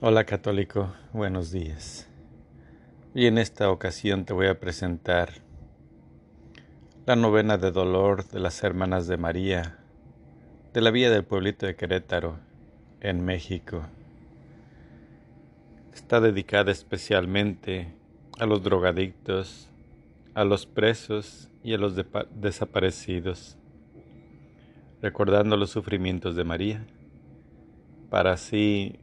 Hola católico, buenos días. Y en esta ocasión te voy a presentar la novena de dolor de las hermanas de María de la vía del pueblito de Querétaro, en México. Está dedicada especialmente a los drogadictos, a los presos y a los desaparecidos, recordando los sufrimientos de María, para así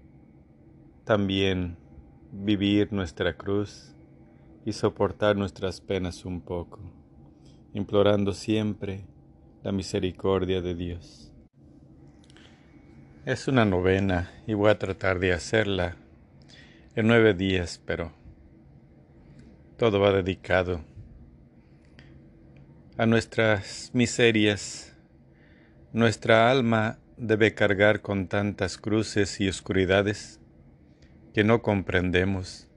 también vivir nuestra cruz y soportar nuestras penas un poco, implorando siempre la misericordia de Dios. Es una novena y voy a tratar de hacerla en nueve días, pero todo va dedicado a nuestras miserias. Nuestra alma debe cargar con tantas cruces y oscuridades que no comprendemos.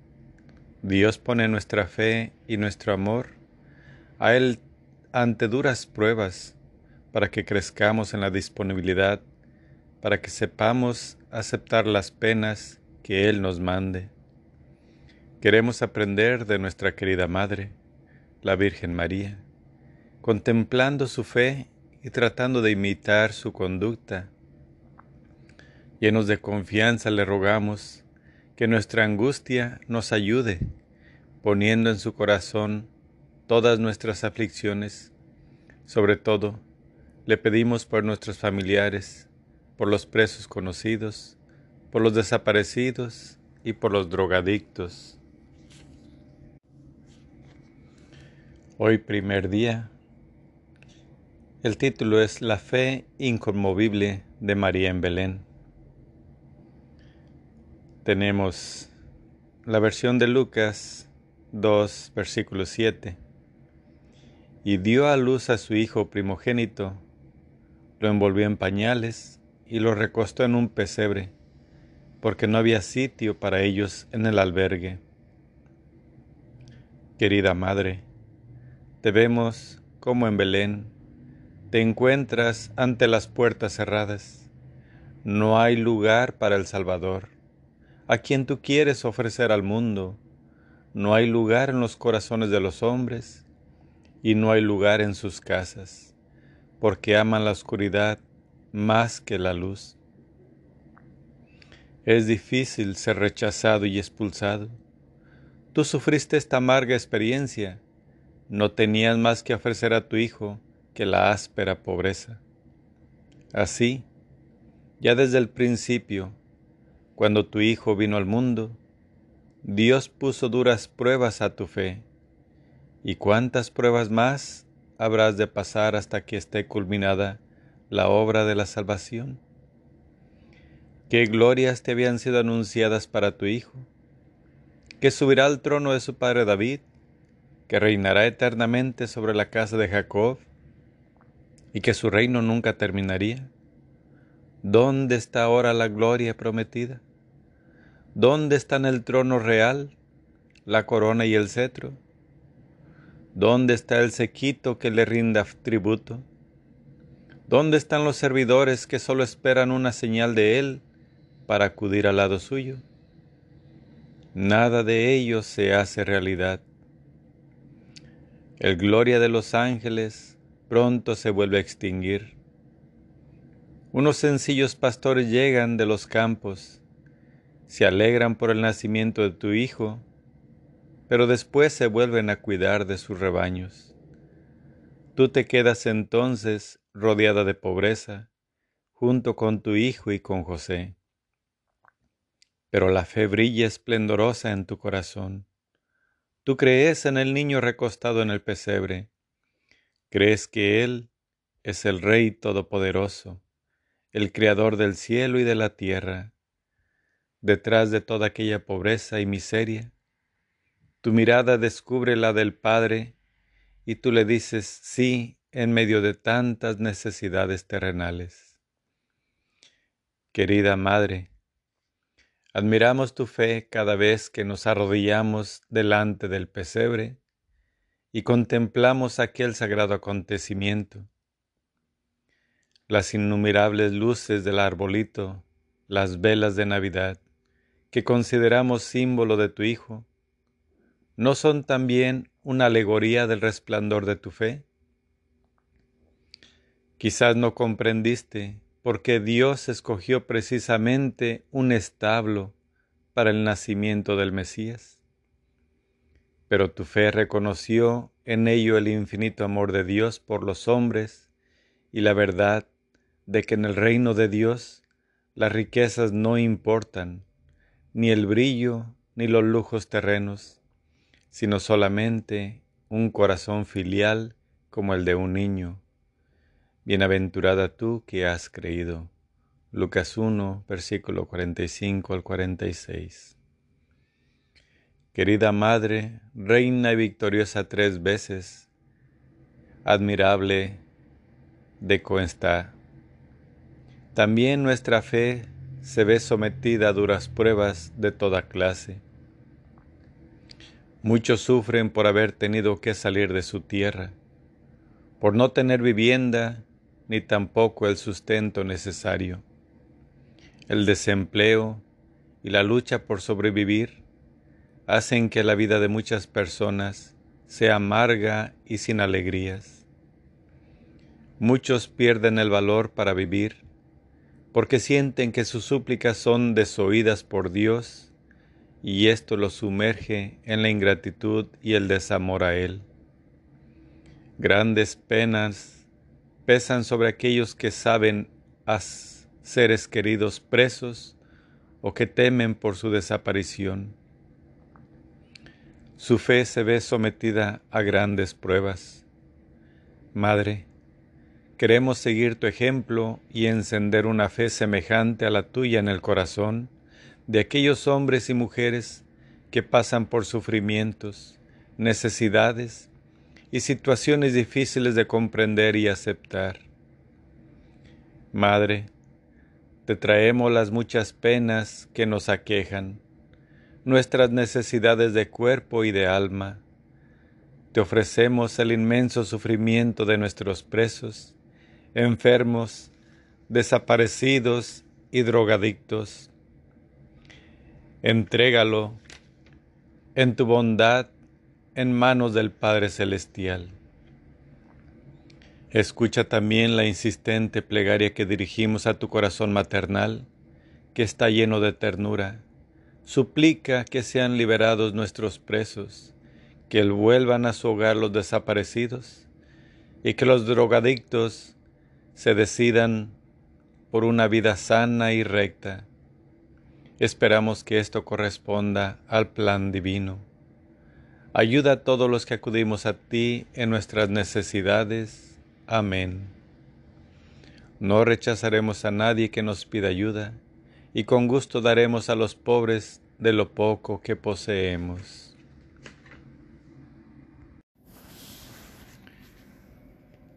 Dios pone nuestra fe y nuestro amor a Él ante duras pruebas para que crezcamos en la disponibilidad, para que sepamos aceptar las penas que Él nos mande. Queremos aprender de nuestra querida Madre, la Virgen María, contemplando su fe y tratando de imitar su conducta. Llenos de confianza le rogamos que nuestra angustia nos ayude, poniendo en su corazón todas nuestras aflicciones. Sobre todo, le pedimos por nuestros familiares, por los presos conocidos, por los desaparecidos y por los drogadictos. Hoy primer día. El título es La fe inconmovible de María en Belén tenemos la versión de Lucas 2, versículo 7. Y dio a luz a su hijo primogénito, lo envolvió en pañales y lo recostó en un pesebre, porque no había sitio para ellos en el albergue. Querida Madre, te vemos como en Belén, te encuentras ante las puertas cerradas. No hay lugar para el Salvador a quien tú quieres ofrecer al mundo. No hay lugar en los corazones de los hombres y no hay lugar en sus casas, porque aman la oscuridad más que la luz. Es difícil ser rechazado y expulsado. Tú sufriste esta amarga experiencia. No tenías más que ofrecer a tu hijo que la áspera pobreza. Así, ya desde el principio, cuando tu Hijo vino al mundo, Dios puso duras pruebas a tu fe. ¿Y cuántas pruebas más habrás de pasar hasta que esté culminada la obra de la salvación? ¿Qué glorias te habían sido anunciadas para tu Hijo? Que subirá al trono de su padre David, que reinará eternamente sobre la casa de Jacob, y que su reino nunca terminaría. ¿Dónde está ahora la gloria prometida? ¿Dónde están el trono real, la corona y el cetro? ¿Dónde está el sequito que le rinda tributo? ¿Dónde están los servidores que solo esperan una señal de él para acudir al lado suyo? Nada de ello se hace realidad. El gloria de los ángeles pronto se vuelve a extinguir. Unos sencillos pastores llegan de los campos, se alegran por el nacimiento de tu Hijo, pero después se vuelven a cuidar de sus rebaños. Tú te quedas entonces rodeada de pobreza, junto con tu Hijo y con José. Pero la fe brilla esplendorosa en tu corazón. Tú crees en el niño recostado en el pesebre. Crees que Él es el Rey Todopoderoso el Creador del cielo y de la tierra, detrás de toda aquella pobreza y miseria, tu mirada descubre la del Padre y tú le dices sí en medio de tantas necesidades terrenales. Querida Madre, admiramos tu fe cada vez que nos arrodillamos delante del pesebre y contemplamos aquel sagrado acontecimiento las innumerables luces del arbolito, las velas de Navidad, que consideramos símbolo de tu Hijo, ¿no son también una alegoría del resplandor de tu fe? Quizás no comprendiste por qué Dios escogió precisamente un establo para el nacimiento del Mesías. Pero tu fe reconoció en ello el infinito amor de Dios por los hombres y la verdad de que en el reino de Dios las riquezas no importan, ni el brillo ni los lujos terrenos, sino solamente un corazón filial como el de un niño. Bienaventurada tú que has creído. Lucas 1, versículo 45 al 46. Querida Madre, reina y victoriosa tres veces, admirable de está. También nuestra fe se ve sometida a duras pruebas de toda clase. Muchos sufren por haber tenido que salir de su tierra, por no tener vivienda ni tampoco el sustento necesario. El desempleo y la lucha por sobrevivir hacen que la vida de muchas personas sea amarga y sin alegrías. Muchos pierden el valor para vivir porque sienten que sus súplicas son desoídas por Dios y esto los sumerge en la ingratitud y el desamor a Él. Grandes penas pesan sobre aquellos que saben a seres queridos presos o que temen por su desaparición. Su fe se ve sometida a grandes pruebas. Madre, queremos seguir tu ejemplo y encender una fe semejante a la tuya en el corazón de aquellos hombres y mujeres que pasan por sufrimientos, necesidades y situaciones difíciles de comprender y aceptar. Madre, te traemos las muchas penas que nos aquejan, nuestras necesidades de cuerpo y de alma. Te ofrecemos el inmenso sufrimiento de nuestros presos, enfermos, desaparecidos y drogadictos. Entrégalo en tu bondad en manos del Padre Celestial. Escucha también la insistente plegaria que dirigimos a tu corazón maternal, que está lleno de ternura. Suplica que sean liberados nuestros presos, que vuelvan a su hogar los desaparecidos y que los drogadictos se decidan por una vida sana y recta. Esperamos que esto corresponda al plan divino. Ayuda a todos los que acudimos a ti en nuestras necesidades Amén. No rechazaremos a nadie que nos pida ayuda, y con gusto daremos a los pobres de lo poco que poseemos.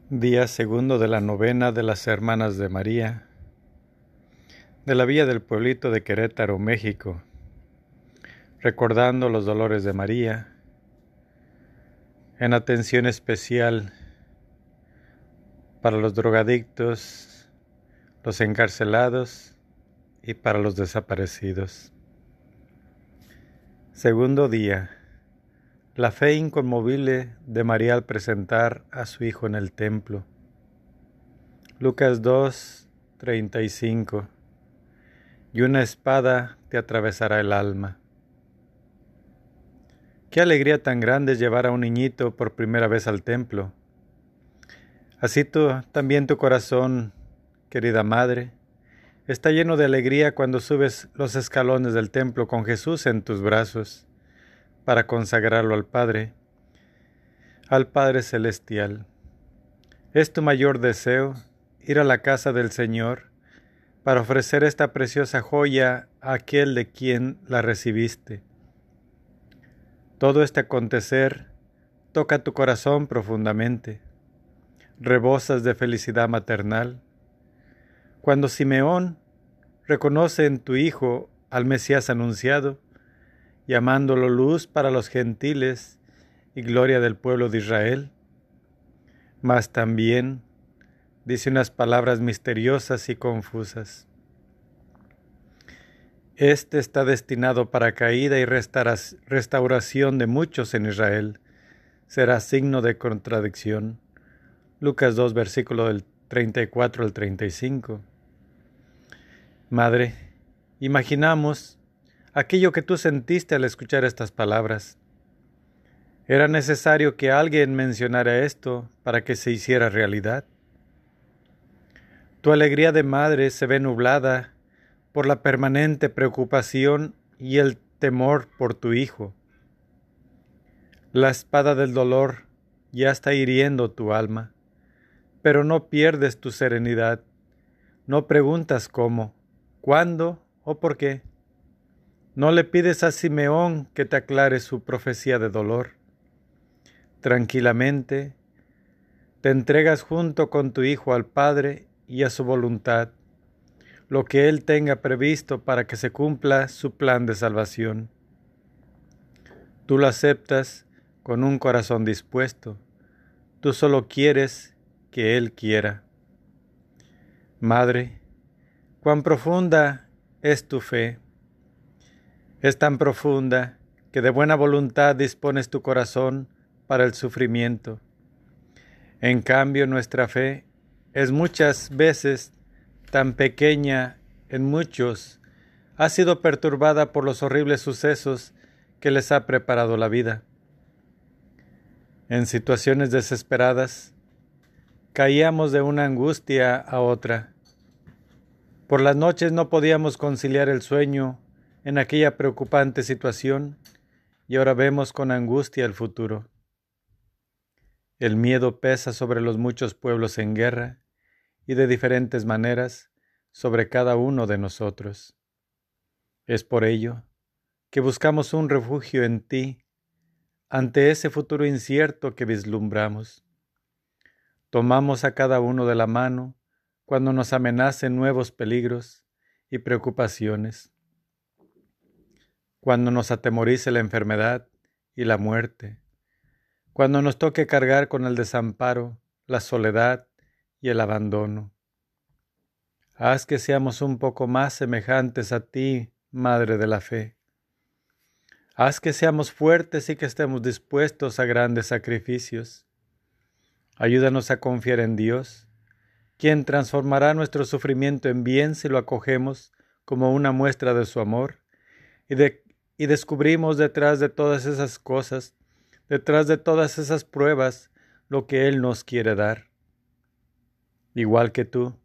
Día segundo de la novena de las Hermanas de María, de la vía del pueblito de Querétaro, México, recordando los dolores de María, en atención especial para los drogadictos, los encarcelados y para los desaparecidos. Segundo día. La fe inconmovible de María al presentar a su Hijo en el templo. Lucas 2, 35. Y una espada te atravesará el alma. Qué alegría tan grande llevar a un niñito por primera vez al templo Así tú, también tu corazón, querida Madre, está lleno de alegría cuando subes los escalones del templo con Jesús en tus brazos para consagrarlo al Padre, al Padre Celestial. Es tu mayor deseo ir a la casa del Señor para ofrecer esta preciosa joya a aquel de quien la recibiste. Todo este acontecer toca tu corazón profundamente rebosas de felicidad maternal. Cuando Simeón reconoce en tu Hijo al Mesías anunciado, llamándolo luz para los gentiles y gloria del pueblo de Israel, mas también dice unas palabras misteriosas y confusas. Este está destinado para caída y restauración de muchos en Israel. Será signo de contradicción. Lucas 2, versículo del 34 al 35. Madre, imaginamos aquello que tú sentiste al escuchar estas palabras. Era necesario que alguien mencionara esto para que se hiciera realidad. Tu alegría de madre se ve nublada por la permanente preocupación y el temor por tu hijo. La espada del dolor ya está hiriendo tu alma, pero no pierdes tu serenidad. No preguntas cómo, cuándo o por qué. No le pides a Simeón que te aclare su profecía de dolor. Tranquilamente, te entregas junto con tu Hijo al Padre y a su voluntad, lo que Él tenga previsto para que se cumpla su plan de salvación. Tú lo aceptas con un corazón dispuesto. Tú solo quieres que Él quiera. Madre, cuán profunda es tu fe es tan profunda que de buena voluntad dispones tu corazón para el sufrimiento. En cambio, nuestra fe es muchas veces tan pequeña en muchos, ha sido perturbada por los horribles sucesos que les ha preparado la vida. En situaciones desesperadas, caíamos de una angustia a otra. Por las noches no podíamos conciliar el sueño en aquella preocupante situación y ahora vemos con angustia el futuro. El miedo pesa sobre los muchos pueblos en guerra y de diferentes maneras sobre cada uno de nosotros. Es por ello que buscamos un refugio en ti ante ese futuro incierto que vislumbramos. Tomamos a cada uno de la mano cuando nos amenacen nuevos peligros y preocupaciones cuando nos atemorice la enfermedad y la muerte, cuando nos toque cargar con el desamparo, la soledad y el abandono. Haz que seamos un poco más semejantes a ti, Madre de la Fe. Haz que seamos fuertes y que estemos dispuestos a grandes sacrificios. Ayúdanos a confiar en Dios, quien transformará nuestro sufrimiento en bien si lo acogemos como una muestra de su amor y de y descubrimos detrás de todas esas cosas, detrás de todas esas pruebas, lo que Él nos quiere dar. Igual que tú,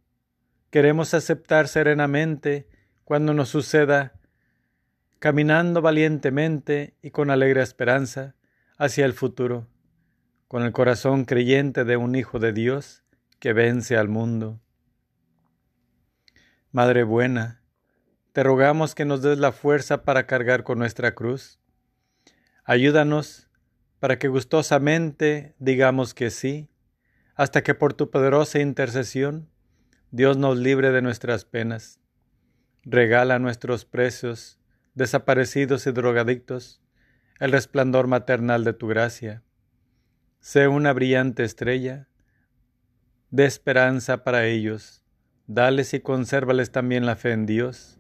queremos aceptar serenamente cuando nos suceda, caminando valientemente y con alegre esperanza hacia el futuro, con el corazón creyente de un Hijo de Dios que vence al mundo. Madre buena, te rogamos que nos des la fuerza para cargar con nuestra cruz. Ayúdanos para que gustosamente digamos que sí, hasta que por tu poderosa intercesión Dios nos libre de nuestras penas. Regala a nuestros presos, desaparecidos y drogadictos, el resplandor maternal de tu gracia. Sé una brillante estrella de esperanza para ellos. Dales y consérvales también la fe en Dios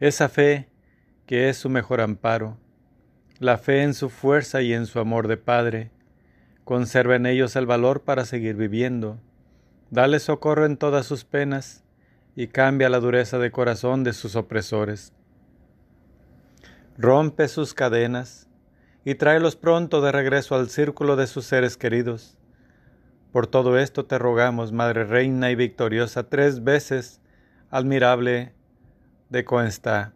esa fe que es su mejor amparo, la fe en su fuerza y en su amor de Padre, conserva en ellos el valor para seguir viviendo, dale socorro en todas sus penas y cambia la dureza de corazón de sus opresores. Rompe sus cadenas y tráelos pronto de regreso al círculo de sus seres queridos. Por todo esto te rogamos, Madre Reina y victoriosa, tres veces, admirable de está.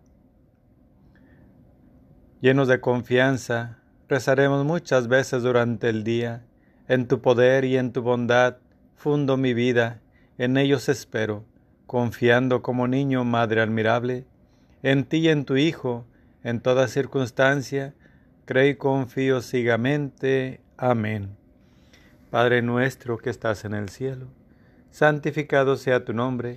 Llenos de confianza, rezaremos muchas veces durante el día. En tu poder y en tu bondad fundo mi vida, en ellos espero, confiando como niño, Madre admirable, en ti y en tu Hijo, en toda circunstancia, creo y confío ciegamente. Amén. Padre nuestro que estás en el cielo, santificado sea tu nombre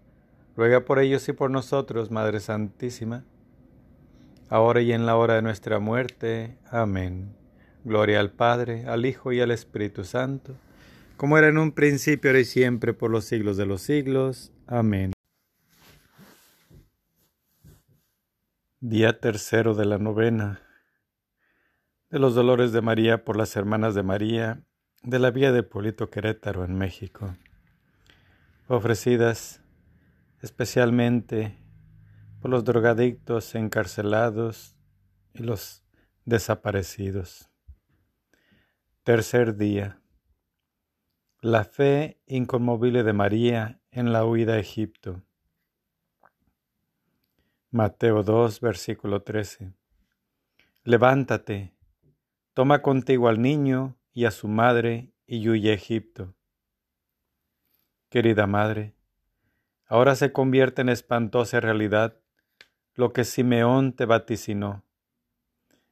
ruega por ellos y por nosotros, Madre Santísima, ahora y en la hora de nuestra muerte. Amén. Gloria al Padre, al Hijo y al Espíritu Santo, como era en un principio, ahora y siempre, por los siglos de los siglos. Amén. Día tercero de la novena de los dolores de María por las hermanas de María de la vía de Polito Querétaro en México, ofrecidas especialmente por los drogadictos encarcelados y los desaparecidos. Tercer día. La fe inconmovible de María en la huida a Egipto. Mateo 2, versículo 13. Levántate, toma contigo al niño y a su madre y huye a Egipto. Querida madre, ahora se convierte en espantosa realidad lo que Simeón te vaticinó.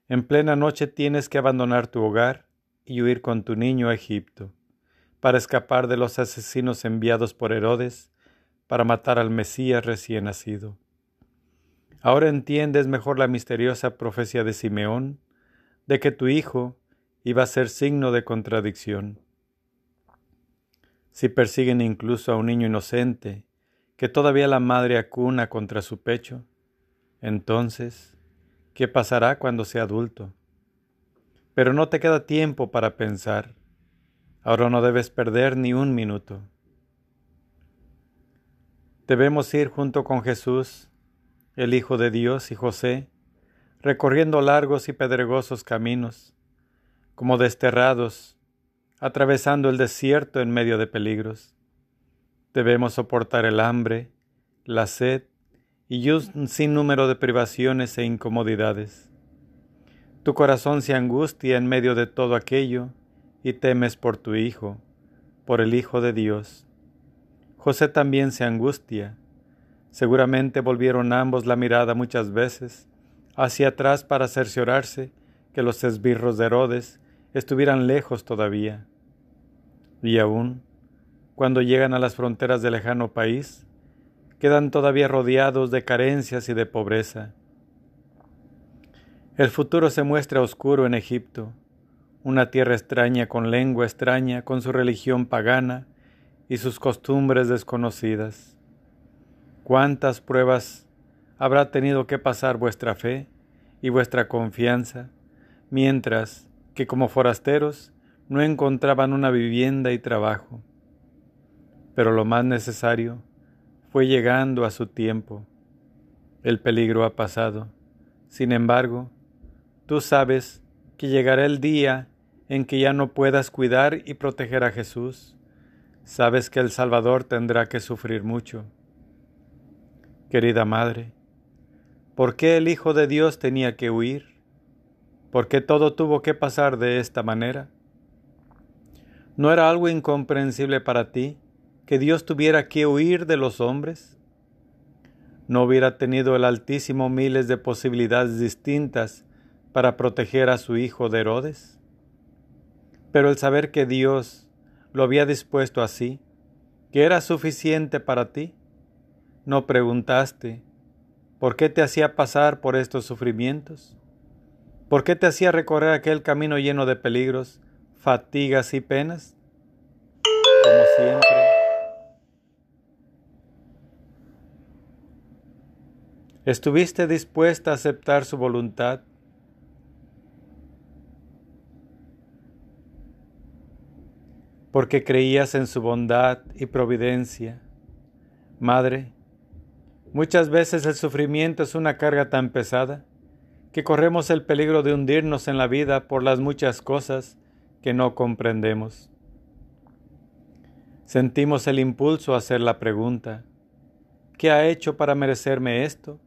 En plena noche tienes que abandonar tu hogar y huir con tu niño a Egipto, para escapar de los asesinos enviados por Herodes para matar al Mesías recién nacido. Ahora entiendes mejor la misteriosa profecía de Simeón de que tu hijo iba a ser signo de contradicción. Si persiguen incluso a un niño inocente que todavía la madre acuna contra su pecho, entonces, ¿qué pasará cuando sea adulto? Pero no te queda tiempo para pensar. Ahora no debes perder ni un minuto. Debemos ir junto con Jesús el Hijo de Dios y José, recorriendo largos y pedregosos caminos, como desterrados, atravesando el desierto en medio de peligros. Debemos soportar el hambre, la sed y un sinnúmero de privaciones e incomodidades. Tu corazón se angustia en medio de todo aquello y temes por tu Hijo, por el Hijo de Dios. José también se angustia Seguramente volvieron ambos la mirada muchas veces hacia atrás para cerciorarse que los esbirros de Herodes estuvieran lejos todavía. Y aún, cuando llegan a las fronteras del lejano país, quedan todavía rodeados de carencias y de pobreza. El futuro se muestra oscuro en Egipto, una tierra extraña con lengua extraña, con su religión pagana y sus costumbres desconocidas. ¿Cuántas pruebas habrá tenido que pasar vuestra fe y vuestra confianza, mientras que como forasteros no encontraban una vivienda y trabajo? Pero lo más necesario fue llegando a su tiempo. El peligro ha pasado. Sin embargo, tú sabes que llegará el día en que ya no puedas cuidar y proteger a Jesús. Sabes que el Salvador tendrá que sufrir mucho Querida Madre, ¿por qué el Hijo de Dios tenía que huir? ¿Por qué todo tuvo que pasar de esta manera? ¿No era algo incomprensible para ti que Dios tuviera que huir de los hombres? ¿No hubiera tenido el Altísimo miles de posibilidades distintas para proteger a su hijo de Herodes? Pero el saber que Dios lo había dispuesto así, que era suficiente para ti, ¿No preguntaste por qué te hacía pasar por estos sufrimientos? ¿Por qué te hacía recorrer aquel camino lleno de peligros, fatigas y penas? Como siempre. ¿Estuviste dispuesta a aceptar su voluntad? Porque creías en su bondad y providencia. Madre, Muchas veces el sufrimiento es una carga tan pesada que corremos el peligro de hundirnos en la vida por las muchas cosas que no comprendemos. Sentimos el impulso a hacer la pregunta, ¿qué ha hecho para merecerme esto?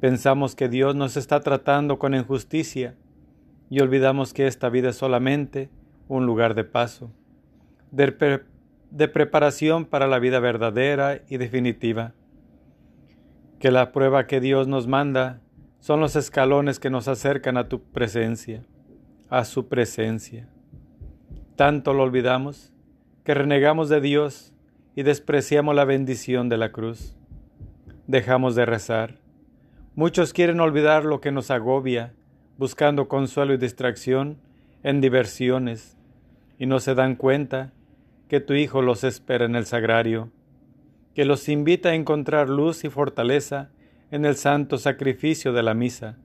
Pensamos que Dios nos está tratando con injusticia y olvidamos que esta vida es solamente un lugar de paso, de, de preparación para la vida verdadera y definitiva que la prueba que Dios nos manda son los escalones que nos acercan a tu presencia, a su presencia. Tanto lo olvidamos que renegamos de Dios y despreciamos la bendición de la cruz. Dejamos de rezar. Muchos quieren olvidar lo que nos agobia, buscando consuelo y distracción en diversiones, y no se dan cuenta que tu Hijo los espera en el sagrario, que los invita a encontrar luz y fortaleza en el santo sacrificio de la misa.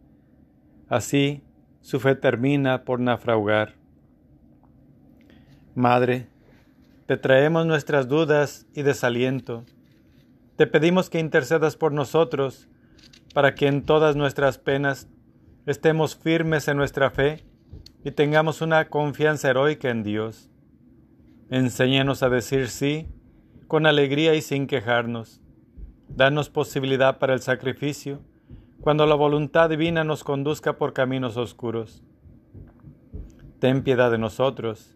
Así, su fe termina por naufragar. Madre, te traemos nuestras dudas y desaliento. Te pedimos que intercedas por nosotros, para que en todas nuestras penas estemos firmes en nuestra fe y tengamos una confianza heroica en Dios. Enséñanos a decir sí con alegría y sin quejarnos. Danos posibilidad para el sacrificio cuando la voluntad divina nos conduzca por caminos oscuros. Ten piedad de nosotros.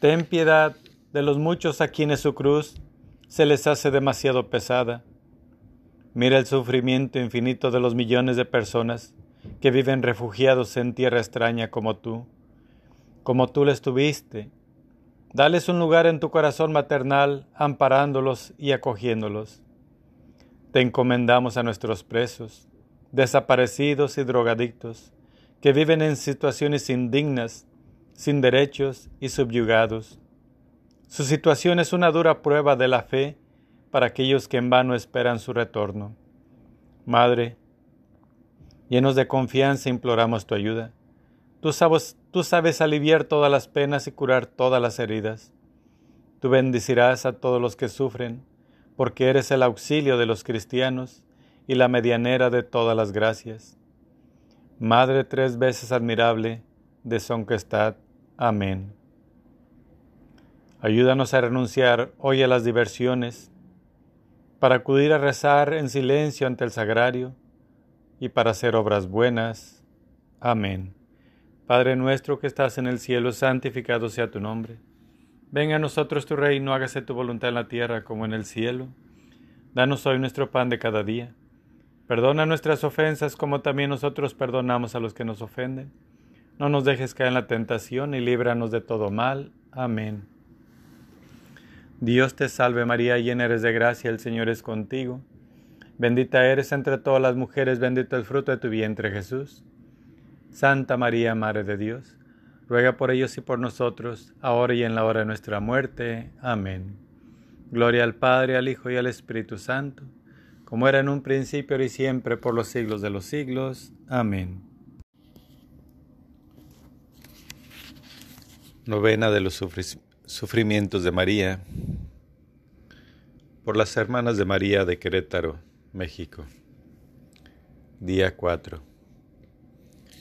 Ten piedad de los muchos a quienes su cruz se les hace demasiado pesada. Mira el sufrimiento infinito de los millones de personas que viven refugiados en tierra extraña como tú, como tú les tuviste. Dales un lugar en tu corazón maternal, amparándolos y acogiéndolos. Te encomendamos a nuestros presos, desaparecidos y drogadictos, que viven en situaciones indignas, sin derechos y subyugados. Su situación es una dura prueba de la fe para aquellos que en vano esperan su retorno. Madre, llenos de confianza imploramos tu ayuda. Tú sabes, tú sabes aliviar todas las penas y curar todas las heridas. Tú bendecirás a todos los que sufren porque eres el auxilio de los cristianos y la medianera de todas las gracias. Madre tres veces admirable de Sonquestad. Amén. Ayúdanos a renunciar hoy a las diversiones, para acudir a rezar en silencio ante el sagrario y para hacer obras buenas. Amén. Padre nuestro que estás en el cielo, santificado sea tu nombre. Venga a nosotros tu reino, hágase tu voluntad en la tierra como en el cielo. Danos hoy nuestro pan de cada día. Perdona nuestras ofensas como también nosotros perdonamos a los que nos ofenden. No nos dejes caer en la tentación y líbranos de todo mal. Amén. Dios te salve María, llena eres de gracia, el Señor es contigo. Bendita eres entre todas las mujeres, bendito el fruto de tu vientre Jesús. Santa María, Madre de Dios ruega por ellos y por nosotros, ahora y en la hora de nuestra muerte. Amén. Gloria al Padre, al Hijo y al Espíritu Santo, como era en un principio, y siempre, por los siglos de los siglos. Amén. Novena de los sufrimientos de María, por las hermanas de María de Querétaro, México. Día 4.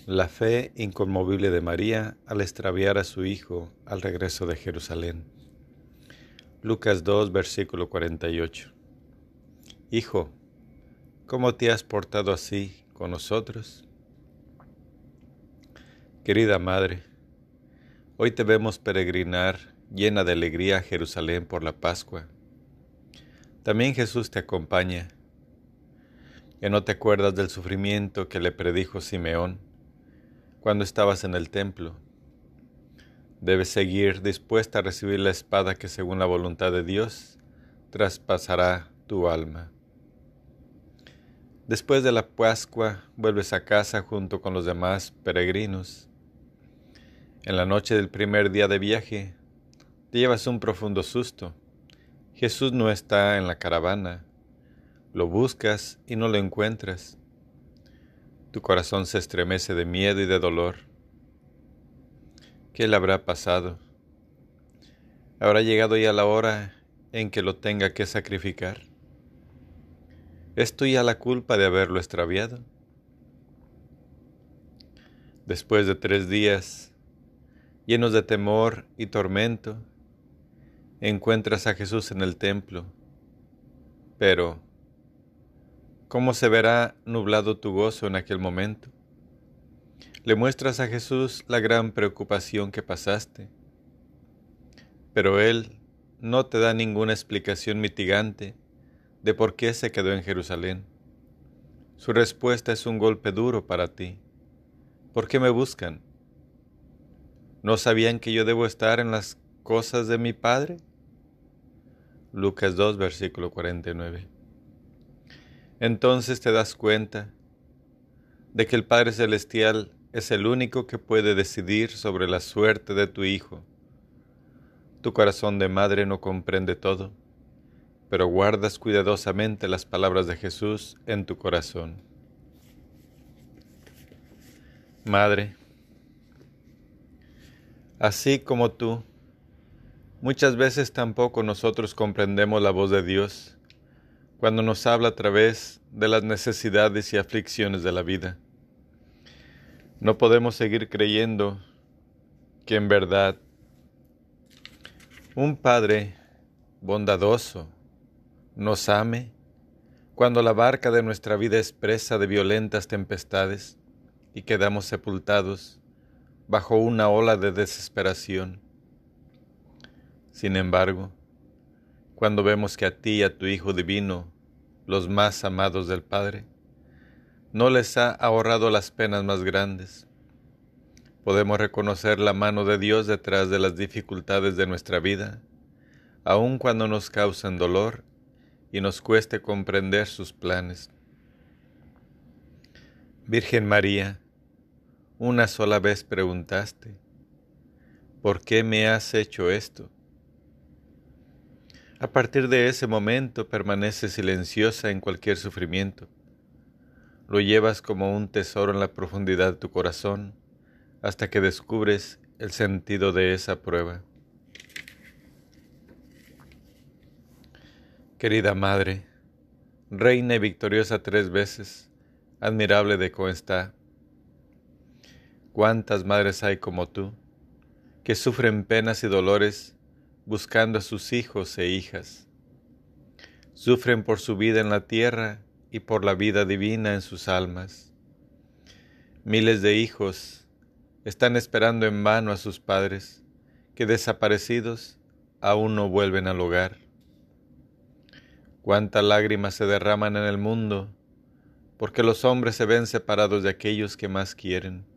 La fe inconmovible de María al extraviar a su hijo al regreso de Jerusalén. Lucas 2, versículo 48. Hijo, ¿cómo te has portado así con nosotros? Querida Madre, hoy te vemos peregrinar llena de alegría a Jerusalén por la Pascua. También Jesús te acompaña. ¿Que no te acuerdas del sufrimiento que le predijo Simeón? cuando estabas en el templo. Debes seguir dispuesta a recibir la espada que según la voluntad de Dios traspasará tu alma. Después de la Pascua vuelves a casa junto con los demás peregrinos. En la noche del primer día de viaje te llevas un profundo susto. Jesús no está en la caravana. Lo buscas y no lo encuentras. Tu corazón se estremece de miedo y de dolor. ¿Qué le habrá pasado? ¿Habrá llegado ya la hora en que lo tenga que sacrificar? ¿Es tuya la culpa de haberlo extraviado? Después de tres días, llenos de temor y tormento, encuentras a Jesús en el templo, pero ¿Cómo se verá nublado tu gozo en aquel momento? Le muestras a Jesús la gran preocupación que pasaste, pero Él no te da ninguna explicación mitigante de por qué se quedó en Jerusalén. Su respuesta es un golpe duro para ti. ¿Por qué me buscan? ¿No sabían que yo debo estar en las cosas de mi Padre? Lucas 2, versículo 49. Entonces te das cuenta de que el Padre Celestial es el único que puede decidir sobre la suerte de tu hijo. Tu corazón de madre no comprende todo, pero guardas cuidadosamente las palabras de Jesús en tu corazón. Madre, así como tú, muchas veces tampoco nosotros comprendemos la voz de Dios cuando nos habla a través de las necesidades y aflicciones de la vida. No podemos seguir creyendo que en verdad un Padre bondadoso nos ame cuando la barca de nuestra vida es presa de violentas tempestades y quedamos sepultados bajo una ola de desesperación. Sin embargo, cuando vemos que a ti y a tu Hijo Divino, los más amados del Padre, no les ha ahorrado las penas más grandes, podemos reconocer la mano de Dios detrás de las dificultades de nuestra vida, aun cuando nos causan dolor y nos cueste comprender sus planes. Virgen María, una sola vez preguntaste, ¿por qué me has hecho esto? A partir de ese momento permanece silenciosa en cualquier sufrimiento. Lo llevas como un tesoro en la profundidad de tu corazón hasta que descubres el sentido de esa prueba. Querida Madre, Reina y victoriosa tres veces, admirable de cómo está, ¿Cuántas madres hay como tú, que sufren penas y dolores buscando a sus hijos e hijas? Sufren por su vida en la tierra y por la vida divina en sus almas. Miles de hijos están esperando en vano a sus padres, que desaparecidos aún no vuelven al hogar. Cuántas lágrimas se derraman en el mundo, porque los hombres se ven separados de aquellos que más quieren.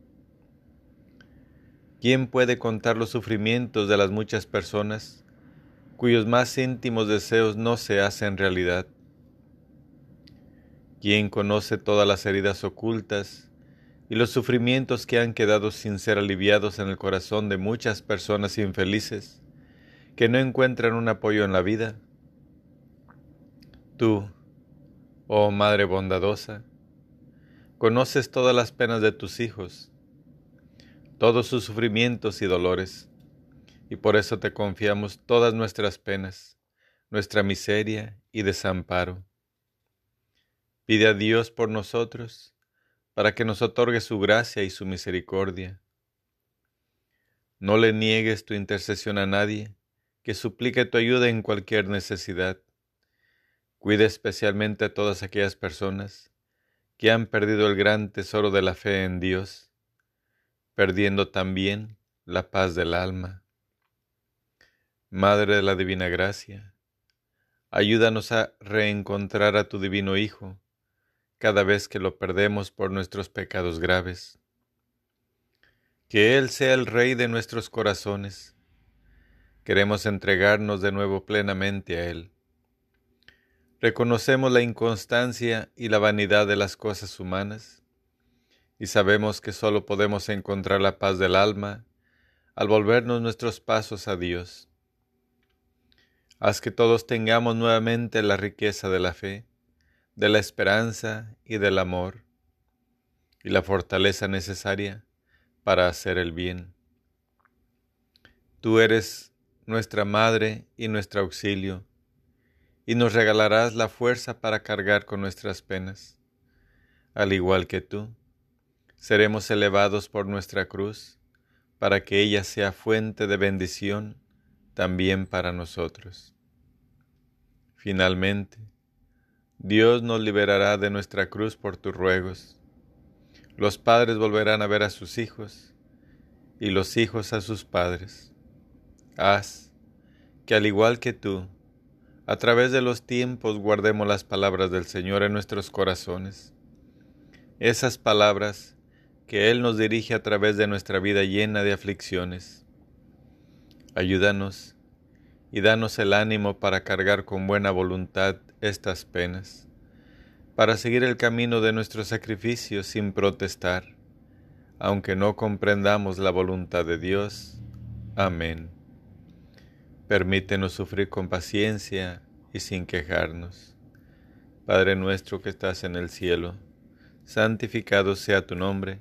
¿Quién puede contar los sufrimientos de las muchas personas cuyos más íntimos deseos no se hacen realidad? ¿Quién conoce todas las heridas ocultas y los sufrimientos que han quedado sin ser aliviados en el corazón de muchas personas infelices que no encuentran un apoyo en la vida? Tú, oh Madre bondadosa, conoces todas las penas de tus hijos todos sus sufrimientos y dolores, y por eso te confiamos todas nuestras penas, nuestra miseria y desamparo. Pide a Dios por nosotros, para que nos otorgue su gracia y su misericordia. No le niegues tu intercesión a nadie, que suplique tu ayuda en cualquier necesidad. Cuide especialmente a todas aquellas personas que han perdido el gran tesoro de la fe en Dios perdiendo también la paz del alma. Madre de la Divina Gracia, ayúdanos a reencontrar a tu Divino Hijo cada vez que lo perdemos por nuestros pecados graves. Que Él sea el Rey de nuestros corazones. Queremos entregarnos de nuevo plenamente a Él. Reconocemos la inconstancia y la vanidad de las cosas humanas y sabemos que solo podemos encontrar la paz del alma al volvernos nuestros pasos a Dios. Haz que todos tengamos nuevamente la riqueza de la fe, de la esperanza y del amor, y la fortaleza necesaria para hacer el bien. Tú eres nuestra Madre y nuestro auxilio, y nos regalarás la fuerza para cargar con nuestras penas, al igual que tú seremos elevados por nuestra cruz, para que ella sea fuente de bendición también para nosotros. Finalmente, Dios nos liberará de nuestra cruz por tus ruegos. Los padres volverán a ver a sus hijos y los hijos a sus padres. Haz que al igual que tú, a través de los tiempos guardemos las palabras del Señor en nuestros corazones esas palabras que Él nos dirige a través de nuestra vida llena de aflicciones. Ayúdanos y danos el ánimo para cargar con buena voluntad estas penas, para seguir el camino de nuestro sacrificio sin protestar, aunque no comprendamos la voluntad de Dios. Amén. Permítenos sufrir con paciencia y sin quejarnos. Padre nuestro que estás en el cielo, santificado sea tu nombre.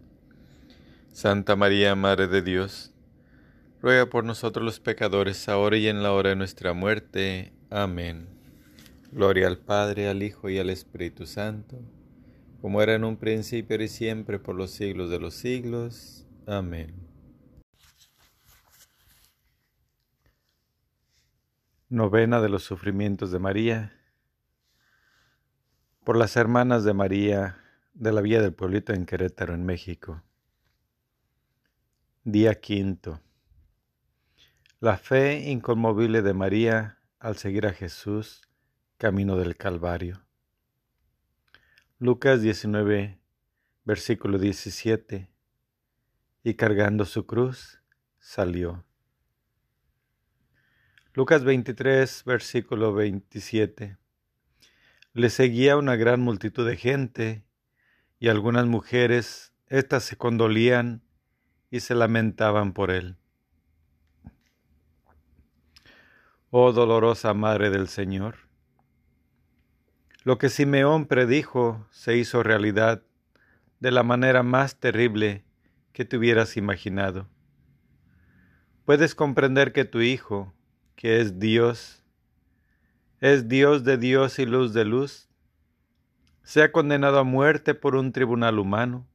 Santa María, Madre de Dios, ruega por nosotros los pecadores, ahora y en la hora de nuestra muerte. Amén. Gloria al Padre, al Hijo y al Espíritu Santo, como era en un principio y siempre por los siglos de los siglos. Amén. Novena de los sufrimientos de María. Por las hermanas de María de la Vía del Pueblito en Querétaro, en México. Día quinto. La fe inconmovible de María al seguir a Jesús camino del Calvario. Lucas 19, versículo 17. Y cargando su cruz, salió. Lucas 23, versículo 27. Le seguía una gran multitud de gente, y algunas mujeres, éstas se condolían y se lamentaban por él. oh dolorosa Madre del Señor. Lo que Simeón predijo se hizo realidad de la manera más terrible que te hubieras imaginado. Puedes comprender que tu Hijo, que es Dios, es Dios de Dios y luz de luz, sea condenado a muerte por un tribunal humano.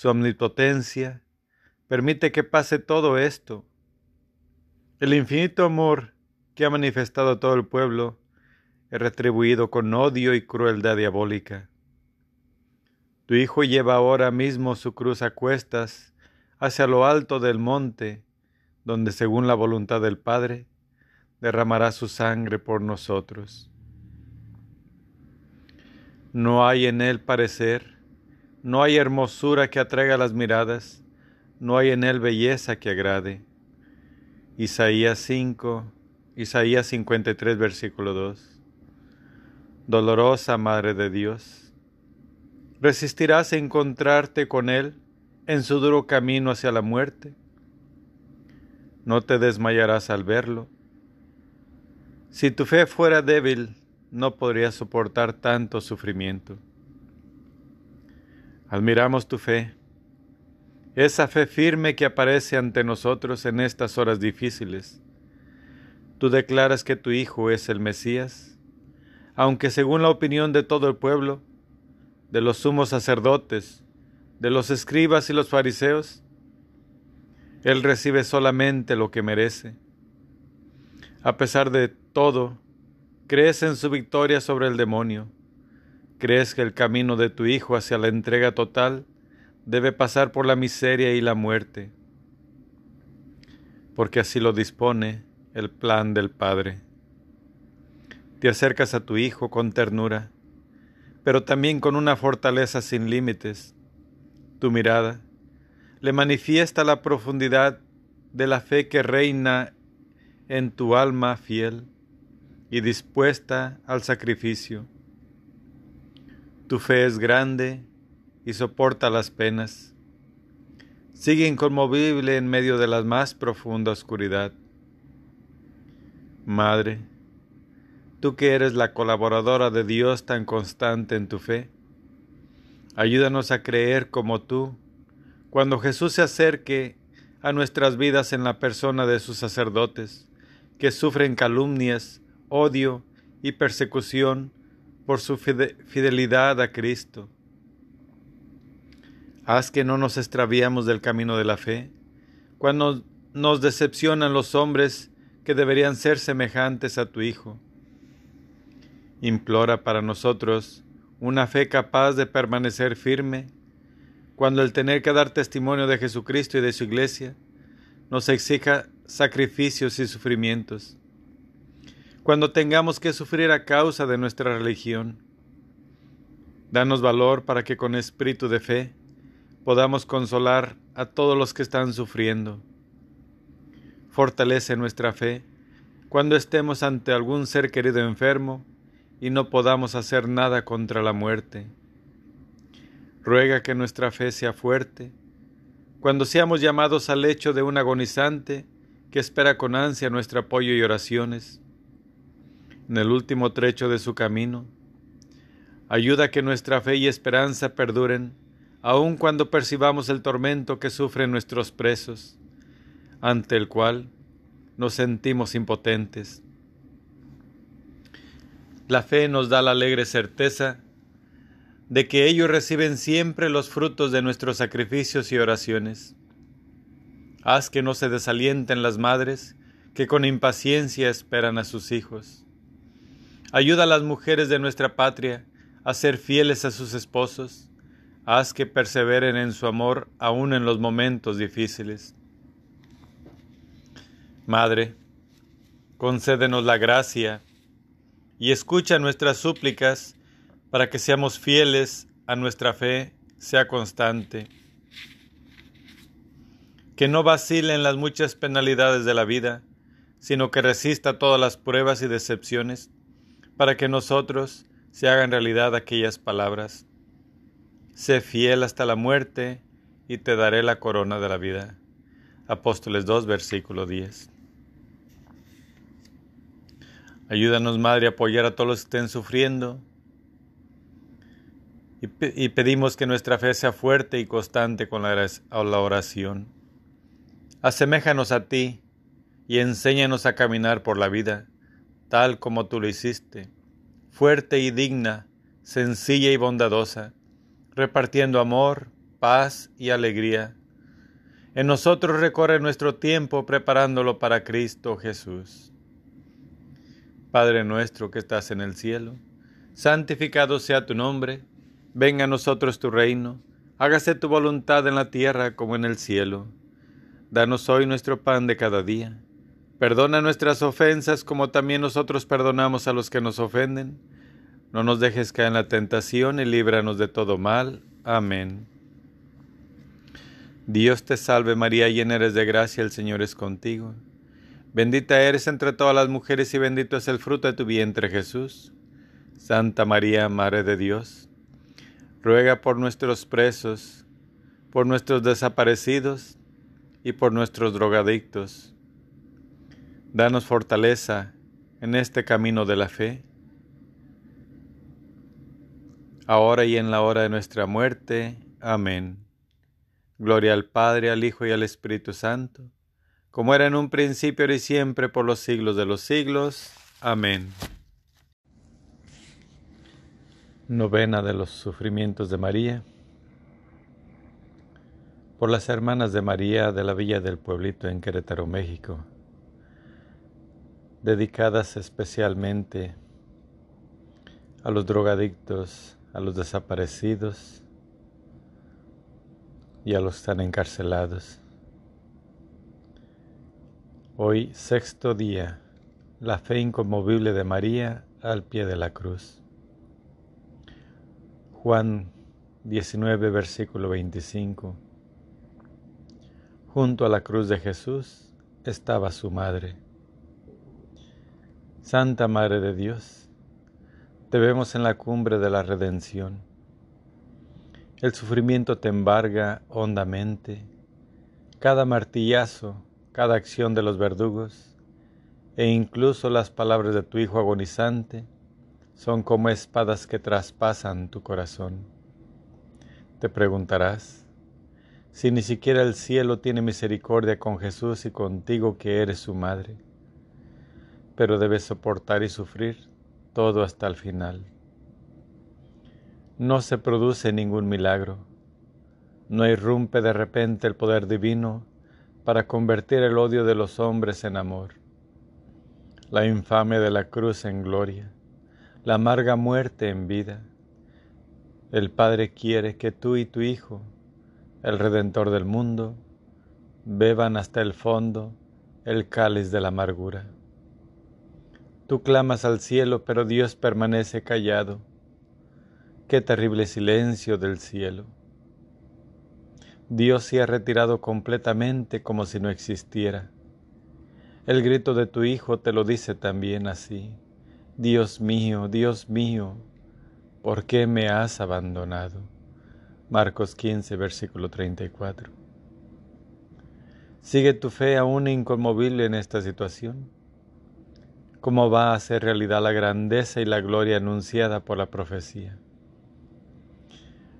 Su omnipotencia permite que pase todo esto el infinito amor que ha manifestado todo el pueblo es retribuido con odio y crueldad diabólica. Tu Hijo lleva ahora mismo su cruz a cuestas hacia lo alto del monte, donde según la voluntad del Padre derramará su sangre por nosotros. No hay en él parecer, no hay hermosura que atraiga las miradas, no hay en él belleza que agrade Isaías 5, Isaías 53, versículo 2. Dolorosa Madre de Dios, ¿resistirás a encontrarte con Él en su duro camino hacia la muerte? No te desmayarás al verlo. Si tu fe fuera débil, no podrías soportar tanto sufrimiento. Admiramos tu fe esa fe firme que aparece ante nosotros en estas horas difíciles. Tú declaras que tu Hijo es el Mesías, aunque según la opinión de todo el pueblo, de los sumos sacerdotes, de los escribas y los fariseos, Él recibe solamente lo que merece. A pesar de todo, crees en su victoria sobre el demonio, crees que el camino de tu Hijo hacia la entrega total debe pasar por la miseria y la muerte, porque así lo dispone el plan del Padre. Te acercas a tu Hijo con ternura, pero también con una fortaleza sin límites. Tu mirada le manifiesta la profundidad de la fe que reina en tu alma fiel y dispuesta al sacrificio. Tu fe es grande y soporta las penas. Sigue inconmovible en medio de la más profunda oscuridad. Madre, tú que eres la colaboradora de Dios tan constante en tu fe, ayúdanos a creer como tú cuando Jesús se acerque a nuestras vidas en la persona de sus sacerdotes, que sufren calumnias, odio y persecución por su fidelidad a Cristo Haz que no nos extraviamos del camino de la fe, cuando nos decepcionan los hombres que deberían ser semejantes a tu Hijo. Implora para nosotros una fe capaz de permanecer firme cuando el tener que dar testimonio de Jesucristo y de su iglesia nos exija sacrificios y sufrimientos. Cuando tengamos que sufrir a causa de nuestra religión, danos valor para que con espíritu de fe podamos consolar a todos los que están sufriendo. Fortalece nuestra fe cuando estemos ante algún ser querido enfermo y no podamos hacer nada contra la muerte. Ruega que nuestra fe sea fuerte cuando seamos llamados al lecho de un agonizante que espera con ansia nuestro apoyo y oraciones. En el último trecho de su camino, ayuda que nuestra fe y esperanza perduren aun cuando percibamos el tormento que sufren nuestros presos, ante el cual nos sentimos impotentes. La fe nos da la alegre certeza de que ellos reciben siempre los frutos de nuestros sacrificios y oraciones. Haz que no se desalienten las madres que con impaciencia esperan a sus hijos. Ayuda a las mujeres de nuestra patria a ser fieles a sus esposos haz que perseveren en su amor aún en los momentos difíciles. Madre, concédenos la gracia y escucha nuestras súplicas para que seamos fieles a nuestra fe, sea constante. Que no vacile en las muchas penalidades de la vida, sino que resista todas las pruebas y decepciones, para que nosotros se hagan realidad aquellas palabras Sé fiel hasta la muerte y te daré la corona de la vida. Apóstoles 2, versículo 10. Ayúdanos, Madre, a apoyar a todos los que estén sufriendo. Y, pedimos que nuestra fe sea fuerte y constante con la, la oración. Aseméjanos a ti y enséñanos a caminar por la vida, tal como tú lo hiciste, fuerte y digna, sencilla y bondadosa repartiendo amor, paz y alegría. En nosotros recorre nuestro tiempo preparándolo para Cristo Jesús. Padre nuestro que estás en el cielo, santificado sea tu nombre, venga a nosotros tu reino, hágase tu voluntad en la tierra como en el cielo. Danos hoy nuestro pan de cada día. Perdona nuestras ofensas como también nosotros perdonamos a los que nos ofenden no nos dejes caer en la tentación y líbranos de todo mal. Amén. Dios te salve María, llena eres de gracia, el Señor es contigo. Bendita eres entre todas las mujeres y bendito es el fruto de tu vientre Jesús. Santa María, Madre de Dios, ruega por nuestros presos, por nuestros desaparecidos y por nuestros drogadictos. Danos fortaleza en este camino de la fe ahora y en la hora de nuestra muerte. Amén. Gloria al Padre, al Hijo y al Espíritu Santo, como era en un principio, y siempre, por los siglos de los siglos. Amén. Novena de los sufrimientos de María. Por las hermanas de María de la Villa del Pueblito en Querétaro, México, dedicadas especialmente a los drogadictos, a los desaparecidos y a los están encarcelados. Hoy, sexto día, la fe inconmovible de María al pie de la cruz. Juan 19, versículo 25. Junto a la cruz de Jesús estaba su madre. Santa Madre de Dios, te vemos en la cumbre de la redención. El sufrimiento te embarga hondamente. Cada martillazo, cada acción de los verdugos e incluso las palabras de tu Hijo agonizante son como espadas que traspasan tu corazón. Te preguntarás, si ni siquiera el cielo tiene misericordia con Jesús y contigo que eres su madre, pero debes soportar y sufrir todo hasta el final. No se produce ningún milagro. no irrumpe de repente el poder divino para convertir el odio de los hombres en amor, la infamia de la cruz en gloria, la amarga muerte en vida. El Padre quiere que tú y tu Hijo, el Redentor del mundo, beban hasta el fondo el cáliz de la amargura. Tú clamas al cielo, pero Dios permanece callado. Qué terrible silencio del cielo. Dios se ha retirado completamente como si no existiera. El grito de tu Hijo te lo dice también así. Dios mío, Dios mío, ¿por qué me has abandonado? Marcos 15, versículo 34. ¿Sigue tu fe aún inconmovible en esta situación? ¿Cómo va a ser realidad la grandeza y la gloria anunciada por la profecía?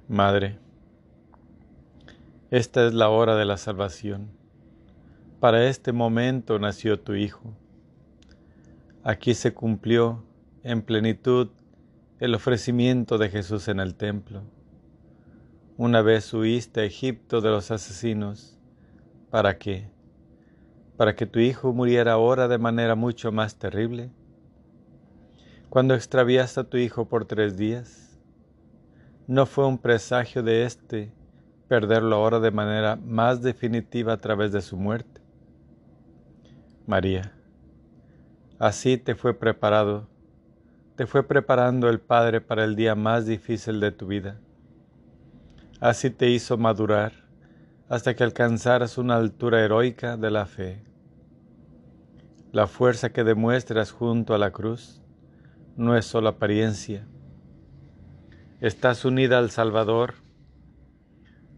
Madre, esta es la hora de la salvación. Para este momento nació tu Hijo. Aquí se cumplió en plenitud el ofrecimiento de Jesús en el templo. Una vez huiste a Egipto de los asesinos, ¿para qué? ¿Para que tu Hijo muriera ahora de manera mucho más terrible? Cuando extraviaste a tu Hijo por tres días, ¿no fue un presagio de éste perderlo ahora de manera más definitiva a través de su muerte. María, así te fue preparado, te fue preparando el Padre para el día más difícil de tu vida. Así te hizo madurar hasta que alcanzaras una altura heroica de la fe. La fuerza que demuestras junto a la cruz no es solo apariencia. Estás unida al Salvador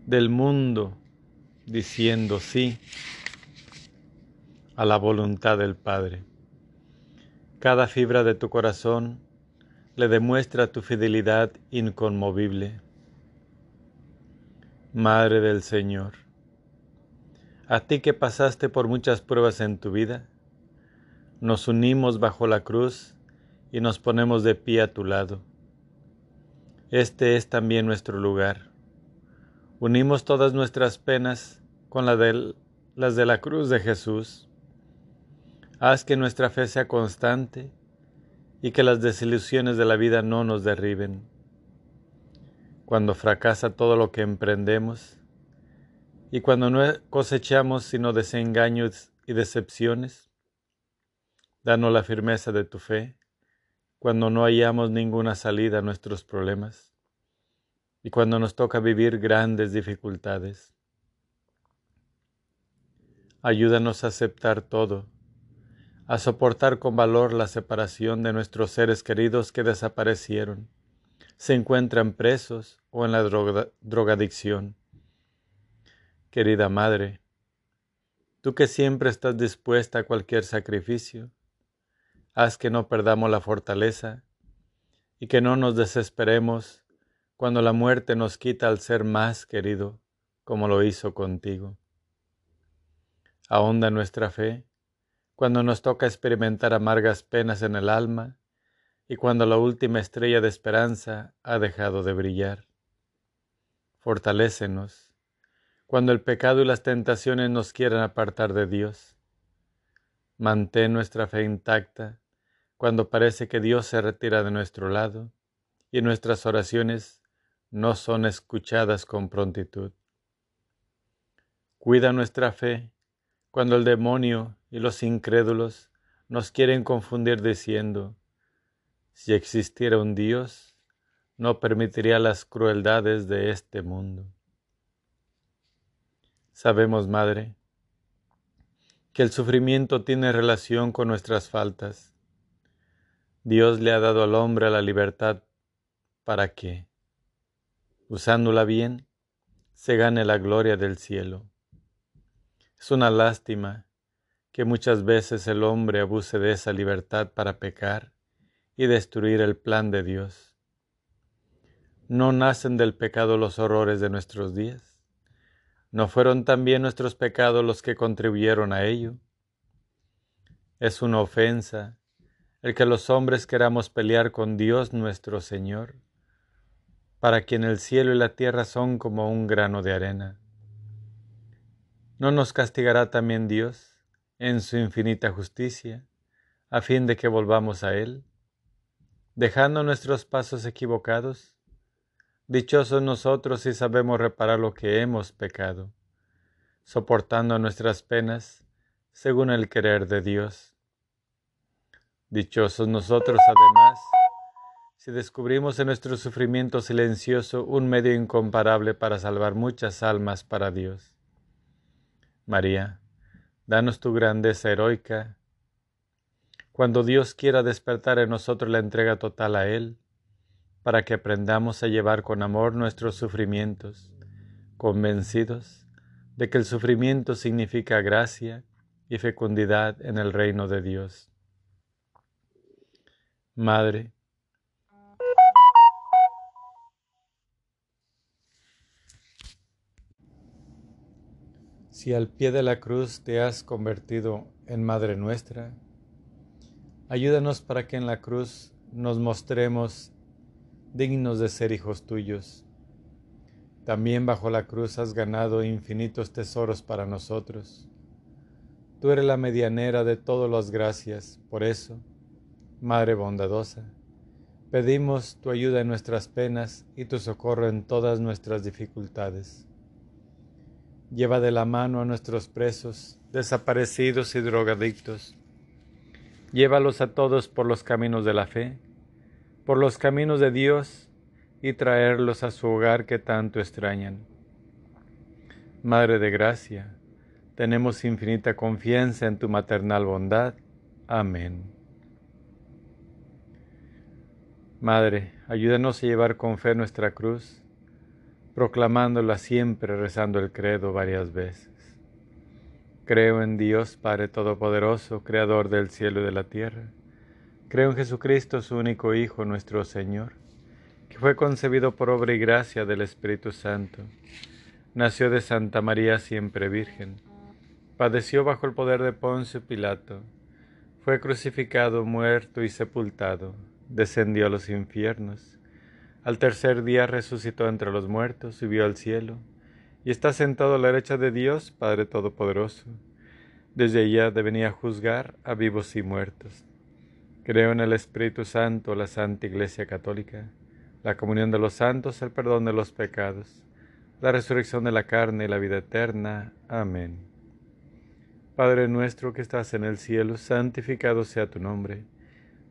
del mundo diciendo sí a la voluntad del Padre. Cada fibra de tu corazón le demuestra tu fidelidad inconmovible. Madre del Señor, a ti que pasaste por muchas pruebas en tu vida, nos unimos bajo la cruz y nos ponemos de pie a tu lado. Este es también nuestro lugar Unimos todas nuestras penas con las de la cruz de Jesús. Haz que nuestra fe sea constante y que las desilusiones de la vida no nos derriben. Cuando fracasa todo lo que emprendemos y cuando no cosechamos sino desengaños y decepciones, danos la firmeza de tu fe cuando no hallamos ninguna salida a nuestros problemas y cuando nos toca vivir grandes dificultades. Ayúdanos a aceptar todo, a soportar con valor la separación de nuestros seres queridos que desaparecieron, se encuentran presos o en la drogadicción. Querida Madre, tú que siempre estás dispuesta a cualquier sacrificio, haz que no perdamos la fortaleza y que no nos desesperemos cuando la muerte nos quita al ser más querido, como lo hizo contigo. Ahonda nuestra fe cuando nos toca experimentar amargas penas en el alma y cuando la última estrella de esperanza ha dejado de brillar. Fortalécenos cuando el pecado y las tentaciones nos quieran apartar de Dios. Mantén nuestra fe intacta cuando parece que Dios se retira de nuestro lado y nuestras oraciones no son escuchadas con prontitud. Cuida nuestra fe cuando el demonio y los incrédulos nos quieren confundir diciendo, si existiera un Dios, no permitiría las crueldades de este mundo. Sabemos, Madre, que el sufrimiento tiene relación con nuestras faltas. Dios le ha dado al hombre la libertad para que, usándola bien, se gane la gloria del cielo. Es una lástima que muchas veces el hombre abuse de esa libertad para pecar y destruir el plan de Dios. ¿No nacen del pecado los horrores de nuestros días? ¿No fueron también nuestros pecados los que contribuyeron a ello? Es una ofensa el que los hombres queramos pelear con Dios nuestro Señor para quien el cielo y la tierra son como un grano de arena. ¿No nos castigará también Dios en su infinita justicia, a fin de que volvamos a Él, dejando nuestros pasos equivocados? Dichosos nosotros si sabemos reparar lo que hemos pecado, soportando nuestras penas según el querer de Dios. Dichosos nosotros además si descubrimos en nuestro sufrimiento silencioso un medio incomparable para salvar muchas almas para Dios. María, danos tu grandeza heroica. Cuando Dios quiera despertar en nosotros la entrega total a Él, para que aprendamos a llevar con amor nuestros sufrimientos, convencidos de que el sufrimiento significa gracia y fecundidad en el reino de Dios. Madre, Si al pie de la cruz te has convertido en Madre nuestra, ayúdanos para que en la cruz nos mostremos dignos de ser hijos tuyos. También bajo la cruz has ganado infinitos tesoros para nosotros. Tú eres la medianera de todas las gracias, por eso, Madre bondadosa, pedimos tu ayuda en nuestras penas y tu socorro en todas nuestras dificultades. Lleva de la mano a nuestros presos, desaparecidos y drogadictos. Llévalos a todos por los caminos de la fe, por los caminos de Dios, y traerlos a su hogar que tanto extrañan. Madre de Gracia, tenemos infinita confianza en tu maternal bondad. Amén. Madre, ayúdanos a llevar con fe nuestra cruz proclamándola siempre rezando el credo varias veces. Creo en Dios Padre Todopoderoso, Creador del cielo y de la tierra. Creo en Jesucristo, su único Hijo, nuestro Señor, que fue concebido por obra y gracia del Espíritu Santo. Nació de Santa María siempre Virgen. Padeció bajo el poder de Poncio Pilato. Fue crucificado, muerto y sepultado. Descendió a los infiernos al tercer día resucitó entre los muertos, subió al cielo, y está sentado a la derecha de Dios, Padre Todopoderoso. Desde allá devenía juzgar a vivos y muertos. Creo en el Espíritu Santo, la Santa Iglesia Católica, la comunión de los santos, el perdón de los pecados, la resurrección de la carne y la vida eterna. Amén. Padre nuestro que estás en el cielo, santificado sea tu nombre.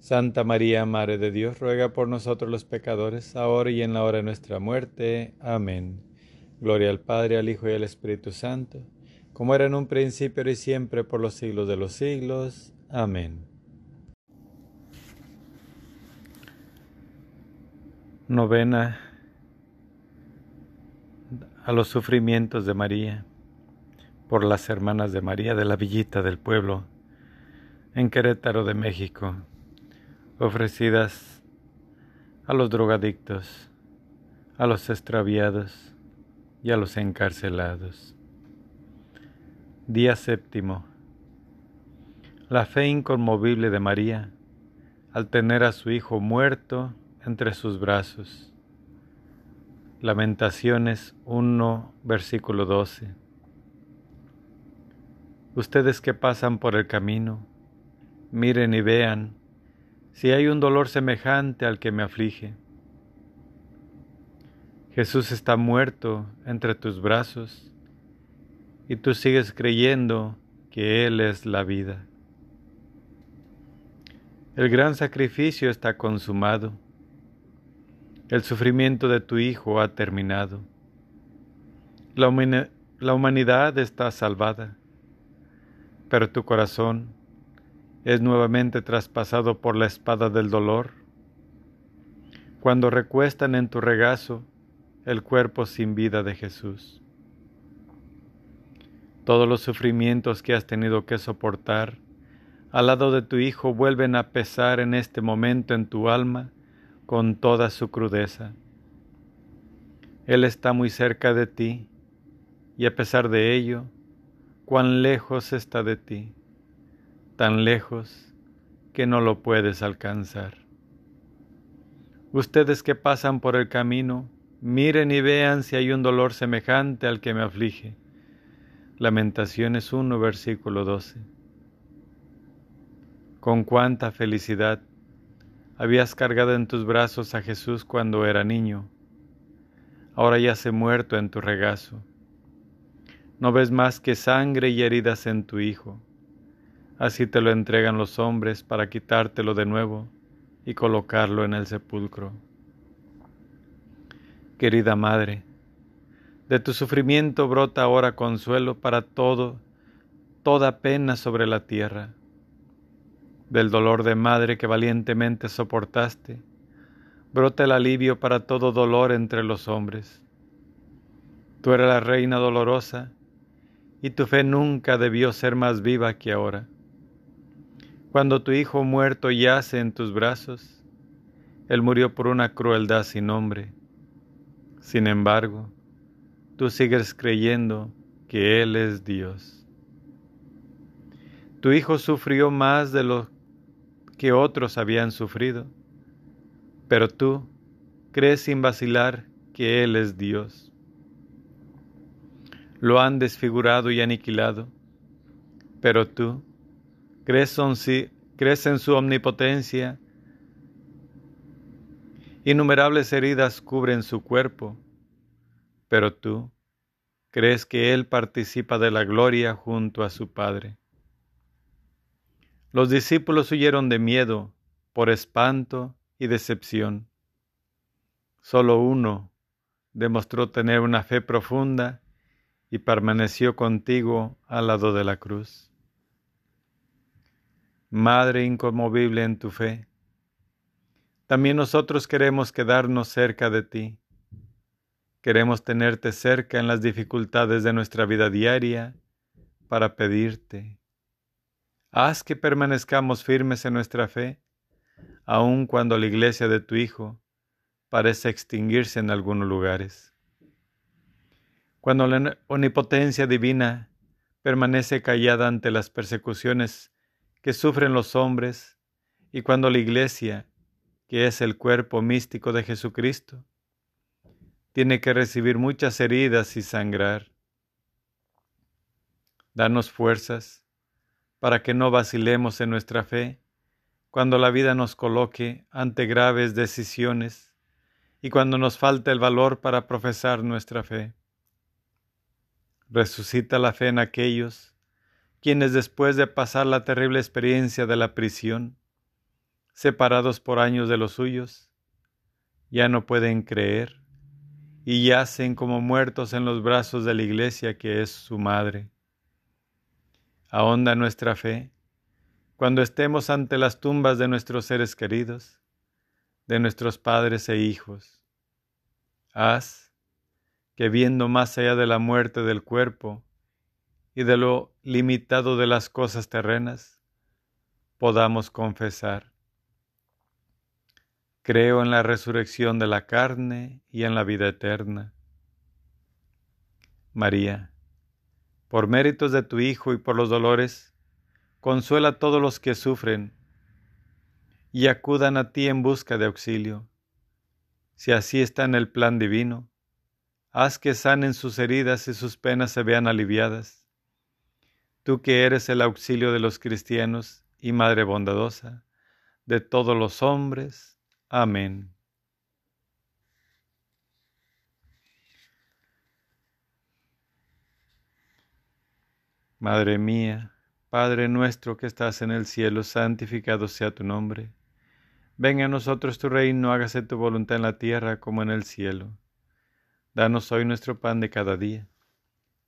Santa María, Madre de Dios, ruega por nosotros los pecadores, ahora y en la hora de nuestra muerte. Amén. Gloria al Padre, al Hijo y al Espíritu Santo, como era en un principio y siempre por los siglos de los siglos. Amén. Novena a los sufrimientos de María por las hermanas de María de la Villita del Pueblo en Querétaro de México ofrecidas a los drogadictos, a los extraviados y a los encarcelados. Día séptimo. La fe inconmovible de María al tener a su hijo muerto entre sus brazos. Lamentaciones 1, versículo 12. Ustedes que pasan por el camino, miren y vean si hay un dolor semejante al que me aflige. Jesús está muerto entre tus brazos y tú sigues creyendo que Él es la vida. El gran sacrificio está consumado. El sufrimiento de tu Hijo ha terminado. La, humanidad está salvada, pero tu corazón es nuevamente traspasado por la espada del dolor. Cuando recuestan en tu regazo el cuerpo sin vida de Jesús. Todos los sufrimientos que has tenido que soportar al lado de tu Hijo vuelven a pesar en este momento en tu alma con toda su crudeza. Él está muy cerca de ti y a pesar de ello, cuán lejos está de ti, tan lejos que no lo puedes alcanzar. Ustedes que pasan por el camino, miren y vean si hay un dolor semejante al que me aflige. Lamentaciones 1, versículo 12. Con cuánta felicidad habías cargado en tus brazos a Jesús cuando era niño. Ahora ya se muerto en tu regazo. No ves más que sangre y heridas en tu Hijo. Así te lo entregan los hombres para quitártelo de nuevo y colocarlo en el sepulcro. Querida Madre, de tu sufrimiento brota ahora consuelo para todo, toda pena sobre la tierra. Del dolor de madre que valientemente soportaste, brota el alivio para todo dolor entre los hombres. Tú eres la reina dolorosa, y tu fe nunca debió ser más viva que ahora. Cuando tu hijo muerto yace en tus brazos, él murió por una crueldad sin nombre. Sin embargo, tú sigues creyendo que Él es Dios. Tu hijo sufrió más de lo que otros habían sufrido, pero tú crees sin vacilar que Él es Dios. Lo han desfigurado y aniquilado, pero tú crees, en su omnipotencia. Innumerables heridas cubren su cuerpo, pero tú crees que Él participa de la gloria junto a su Padre. Los discípulos huyeron de miedo, por espanto y decepción. Solo uno demostró tener una fe profunda y permaneció contigo al lado de la cruz. Madre inconmovible en tu fe, también nosotros queremos quedarnos cerca de ti. Queremos tenerte cerca en las dificultades de nuestra vida diaria para pedirte. Haz que permanezcamos firmes en nuestra fe, aun cuando la iglesia de tu Hijo parece extinguirse en algunos lugares. Cuando la omnipotencia divina permanece callada ante las persecuciones que sufren los hombres y cuando la iglesia, que es el cuerpo místico de Jesucristo, tiene que recibir muchas heridas y sangrar. Danos fuerzas para que no vacilemos en nuestra fe cuando la vida nos coloque ante graves decisiones y cuando nos falta el valor para profesar nuestra fe. Resucita la fe en aquellos quienes después de pasar la terrible experiencia de la prisión, separados por años de los suyos, ya no pueden creer y yacen como muertos en los brazos de la iglesia que es su madre. Ahonda nuestra fe cuando estemos ante las tumbas de nuestros seres queridos, de nuestros padres e hijos. Haz que viendo más allá de la muerte del cuerpo, y de lo limitado de las cosas terrenas, podamos confesar. Creo en la resurrección de la carne y en la vida eterna. María, por méritos de tu Hijo y por los dolores, consuela a todos los que sufren y acudan a ti en busca de auxilio. Si así está en el plan divino, haz que sanen sus heridas y sus penas se vean aliviadas tú que eres el auxilio de los cristianos y Madre bondadosa de todos los hombres. Amén. Madre mía, Padre nuestro que estás en el cielo, santificado sea tu nombre. Venga a nosotros tu reino, hágase tu voluntad en la tierra como en el cielo. Danos hoy nuestro pan de cada día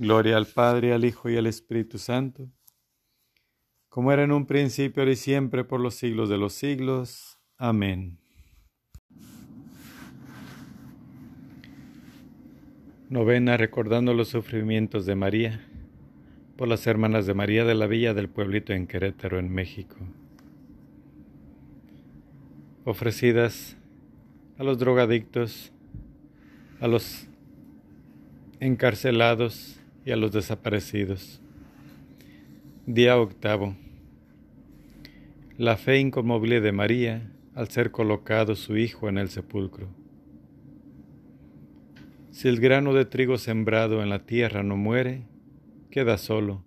Gloria al Padre, al Hijo y al Espíritu Santo, como era en un principio, ahora y siempre, por los siglos de los siglos. Amén. Novena recordando los sufrimientos de María por las hermanas de María de la Villa del Pueblito en Querétaro, en México, ofrecidas a los drogadictos, a los encarcelados y a los desaparecidos. Día octavo. La fe inconmovible de María al ser colocado su hijo en el sepulcro. Si el grano de trigo sembrado en la tierra no muere, queda solo,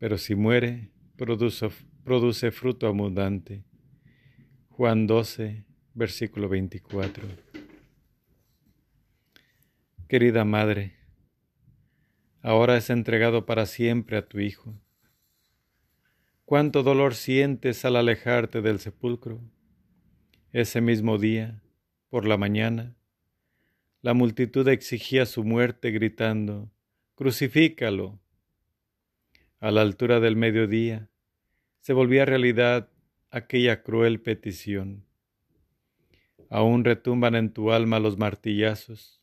pero si muere, produce, produce fruto abundante. Juan 12, versículo 24. Querida Madre, ahora es entregado para siempre a tu Hijo. Cuánto dolor sientes al alejarte del sepulcro. Ese mismo día, por la mañana, la multitud exigía su muerte gritando, Crucifícalo. A la altura del mediodía se volvía realidad aquella cruel petición. Aún retumban en tu alma los martillazos,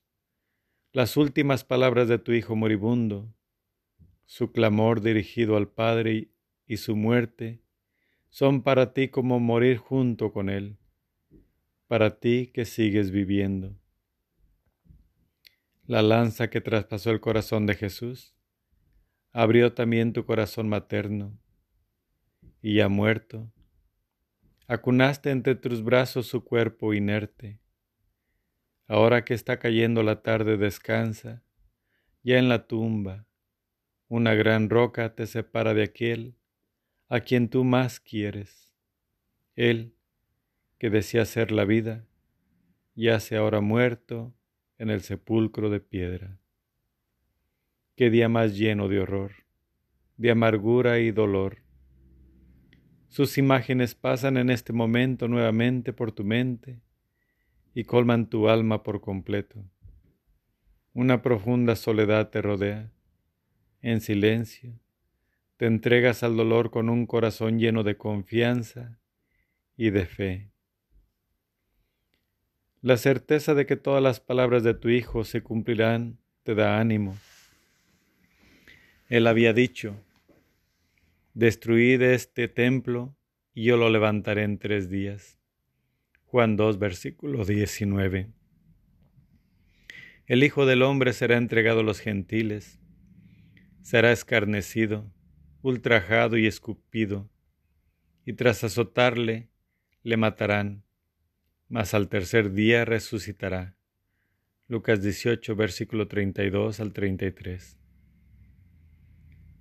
las últimas palabras de tu hijo moribundo, su clamor dirigido al Padre y su muerte son para ti como morir junto con Él, para ti que sigues viviendo la lanza que traspasó el corazón de Jesús, abrió también tu corazón materno, y ya muerto, acunaste entre tus brazos su cuerpo inerte. Ahora que está cayendo la tarde descansa, ya en la tumba, una gran roca te separa de aquel a quien tú más quieres. Él, que decía ser la vida, yace ahora muerto en el sepulcro de piedra. Qué día más lleno de horror, de amargura y dolor. Sus imágenes pasan en este momento nuevamente por tu mente y colman tu alma por completo. Una profunda soledad te rodea. En silencio, te entregas al dolor con un corazón lleno de confianza y de fe. La certeza de que todas las palabras de tu Hijo se cumplirán te da ánimo. Él había dicho, destruid este templo y yo lo levantaré en tres días. Juan 2, versículo 19. El Hijo del Hombre será entregado a los gentiles, será escarnecido, ultrajado y escupido, y tras azotarle le matarán mas al tercer día resucitará. Lucas 18, versículo 32 al 33.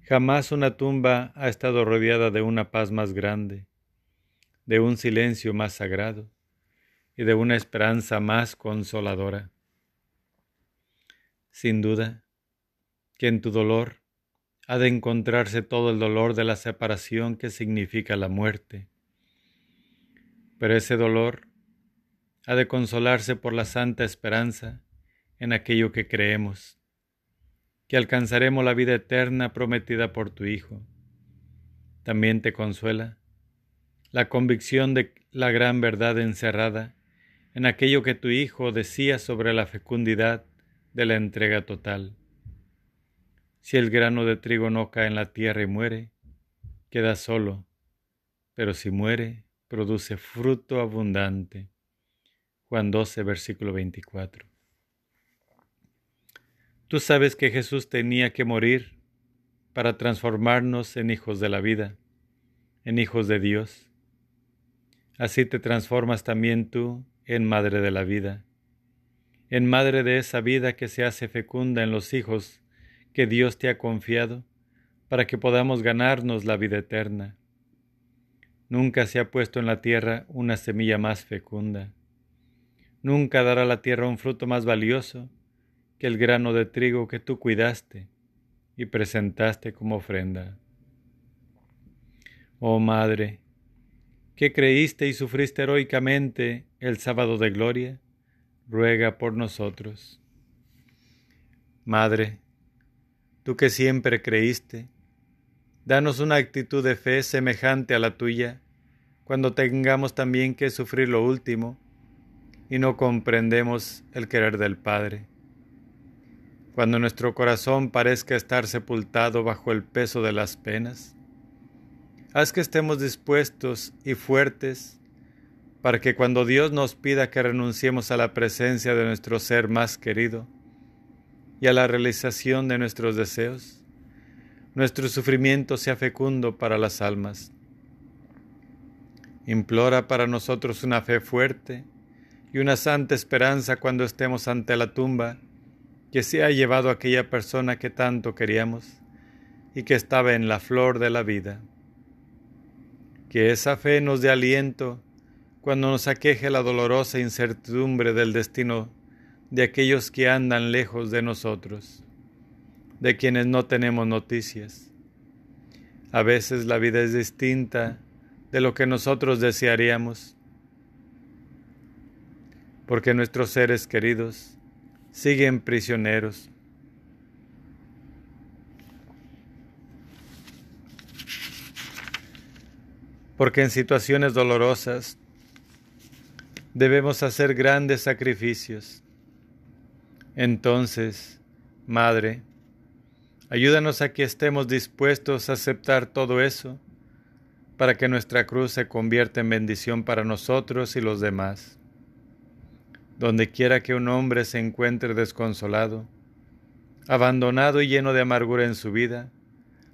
Jamás una tumba ha estado rodeada de una paz más grande, de un silencio más sagrado y de una esperanza más consoladora. Sin duda, que en tu dolor ha de encontrarse todo el dolor de la separación que significa la muerte. Pero ese dolor ha de consolarse por la santa esperanza en aquello que creemos, que alcanzaremos la vida eterna prometida por tu Hijo. También te consuela la convicción de la gran verdad encerrada en aquello que tu Hijo decía sobre la fecundidad de la entrega total. Si el grano de trigo no cae en la tierra y muere, queda solo, pero si muere, produce fruto abundante. Juan 12, versículo 24. Tú sabes que Jesús tenía que morir para transformarnos en hijos de la vida, en hijos de Dios. Así te transformas también tú en madre de la vida, en madre de esa vida que se hace fecunda en los hijos que Dios te ha confiado para que podamos ganarnos la vida eterna. Nunca se ha puesto en la tierra una semilla más fecunda. Nunca dará la tierra un fruto más valioso que el grano de trigo que tú cuidaste y presentaste como ofrenda. Oh Madre, que creíste y sufriste heroicamente el sábado de gloria, ruega por nosotros. Madre, tú que siempre creíste, danos una actitud de fe semejante a la tuya, cuando tengamos también que sufrir lo último y no comprendemos el querer del Padre. Cuando nuestro corazón parezca estar sepultado bajo el peso de las penas, Haz que estemos dispuestos y fuertes para que cuando Dios nos pida que renunciemos a la presencia de nuestro ser más querido y a la realización de nuestros deseos, nuestro sufrimiento sea fecundo para las almas. Implora para nosotros una fe fuerte y una santa esperanza cuando estemos ante la tumba que se ha llevado aquella persona que tanto queríamos y que estaba en la flor de la vida que esa fe nos dé aliento cuando nos aqueje la dolorosa incertidumbre del destino de aquellos que andan lejos de nosotros, de quienes no tenemos noticias. A veces la vida es distinta de lo que nosotros desearíamos, porque nuestros seres queridos siguen prisioneros porque en situaciones dolorosas debemos hacer grandes sacrificios. Entonces, Madre, ayúdanos a que estemos dispuestos a aceptar todo eso para que nuestra cruz se convierta en bendición para nosotros y los demás. Donde quiera que un hombre se encuentre desconsolado, abandonado y lleno de amargura en su vida,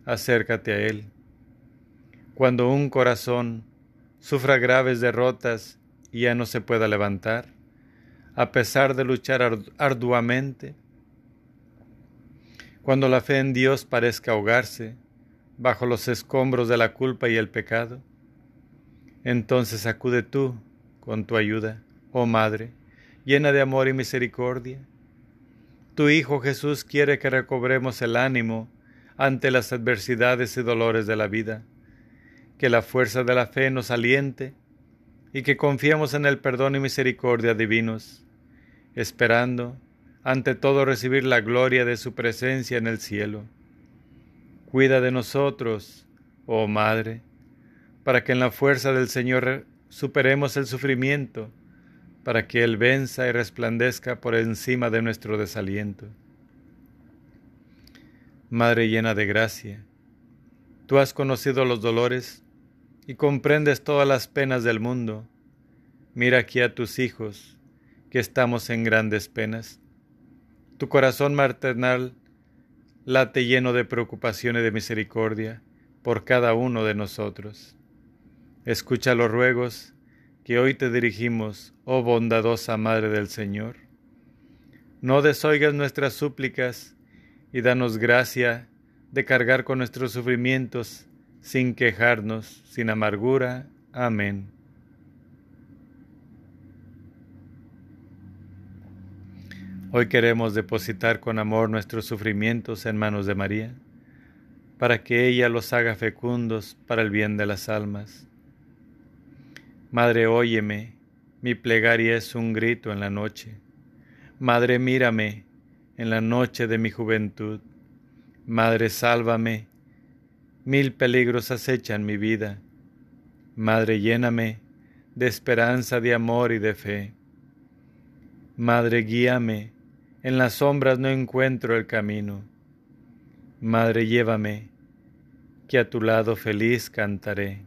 acércate a él cuando un corazón sufra graves derrotas y ya no se pueda levantar, a pesar de luchar arduamente, cuando la fe en Dios parezca ahogarse bajo los escombros de la culpa y el pecado, entonces acude tú con tu ayuda, oh Madre, llena de amor y misericordia. Tu Hijo Jesús quiere que recobremos el ánimo ante las adversidades y dolores de la vida que la fuerza de la fe nos aliente y que confiemos en el perdón y misericordia divinos, esperando ante todo recibir la gloria de su presencia en el cielo. Cuida de nosotros, oh Madre, para que en la fuerza del Señor superemos el sufrimiento, para que Él venza y resplandezca por encima de nuestro desaliento. Madre llena de gracia, tú has conocido los dolores y comprendes todas las penas del mundo. Mira aquí a tus hijos, que estamos en grandes penas. Tu corazón maternal late lleno de preocupación y de misericordia por cada uno de nosotros. Escucha los ruegos que hoy te dirigimos, oh bondadosa Madre del Señor. No desoigas nuestras súplicas y danos gracia de cargar con nuestros sufrimientos sin quejarnos, sin amargura. Amén. Hoy queremos depositar con amor nuestros sufrimientos en manos de María, para que ella los haga fecundos para el bien de las almas. Madre, óyeme, mi plegaria es un grito en la noche. Madre, mírame en la noche de mi juventud. Madre, sálvame Mil peligros acechan mi vida. Madre, lléname de esperanza, de amor y de fe. Madre, guíame, en las sombras no encuentro el camino. Madre, llévame, que a tu lado feliz cantaré.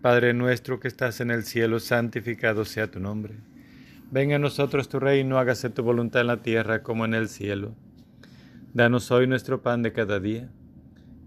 Padre nuestro que estás en el cielo, santificado sea tu nombre. Venga a nosotros tu reino, hágase tu voluntad en la tierra como en el cielo. Danos hoy nuestro pan de cada día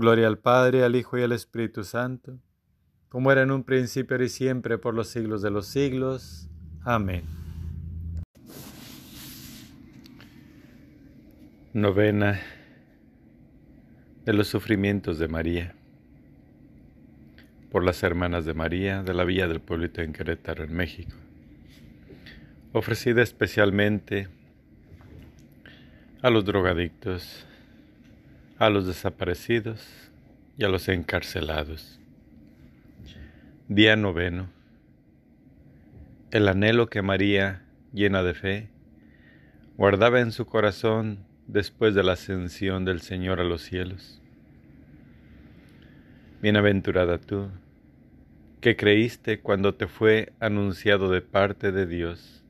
Gloria al Padre, al Hijo y al Espíritu Santo, como era en un principio y siempre, por los siglos de los siglos. Amén. Novena de los sufrimientos de María. Por las hermanas de María de la Villa del Pueblito en Querétaro, en México. Ofrecida especialmente a los drogadictos, a los desaparecidos y a los encarcelados. Día noveno. El anhelo que María, llena de fe, guardaba en su corazón después de la ascensión del Señor a los cielos. Bienaventurada tú, que creíste cuando te fue anunciado de parte de Dios.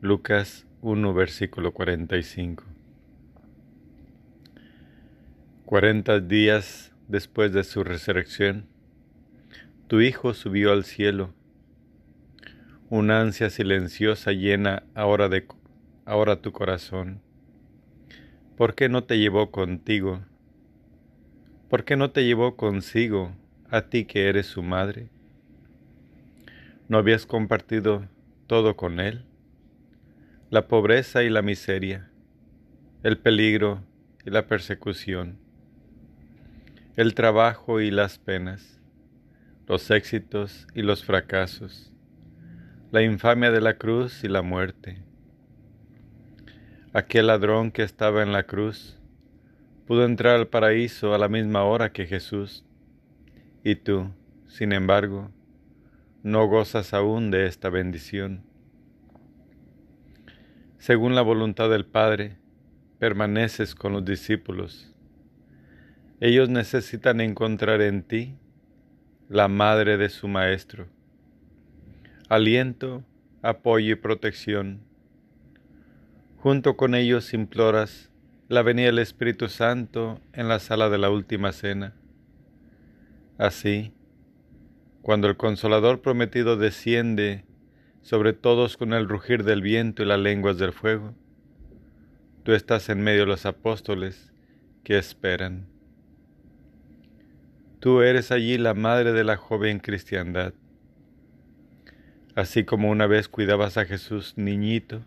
Lucas 1, versículo 45. Cuarenta días después de su resurrección, tu Hijo subió al cielo. Una ansia silenciosa llena ahora, de, ahora tu corazón. ¿Por qué no te llevó contigo? ¿Por qué no te llevó consigo a ti que eres su madre? ¿No habías compartido todo con Él? La pobreza y la miseria, el peligro y la persecución, el trabajo y las penas los éxitos y los fracasos, la infamia de la cruz y la muerte. Aquel ladrón que estaba en la cruz pudo entrar al paraíso a la misma hora que Jesús, y tú, sin embargo, no gozas aún de esta bendición. Según la voluntad del Padre, permaneces con los discípulos. Ellos necesitan encontrar en ti la madre de su maestro. Aliento, apoyo y protección. Junto con ellos imploras la venida del Espíritu Santo en la sala de la última cena. Así, cuando el consolador prometido desciende sobre todos con el rugir del viento y las lenguas del fuego, tú estás en medio de los apóstoles que esperan. Tú eres allí la madre de la joven cristiandad. Así como una vez cuidabas a Jesús niñito,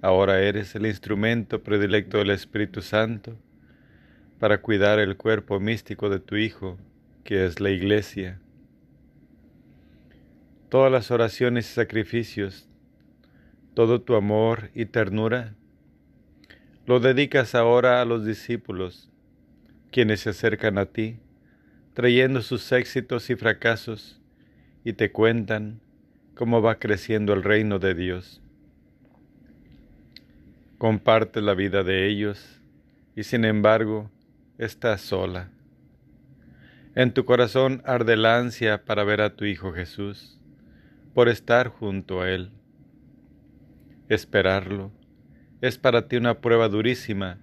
ahora eres el instrumento predilecto del Espíritu Santo para cuidar el cuerpo místico de tu Hijo, que es la Iglesia. Todas las oraciones y sacrificios, todo tu amor y ternura, lo dedicas ahora a los discípulos, quienes se acercan a ti trayendo sus éxitos y fracasos, y te cuentan cómo va creciendo el reino de Dios. Comparte la vida de ellos y sin embargo estás sola. En tu corazón arde la ansia para ver a tu Hijo Jesús, por estar junto a Él. Esperarlo es para ti una prueba durísima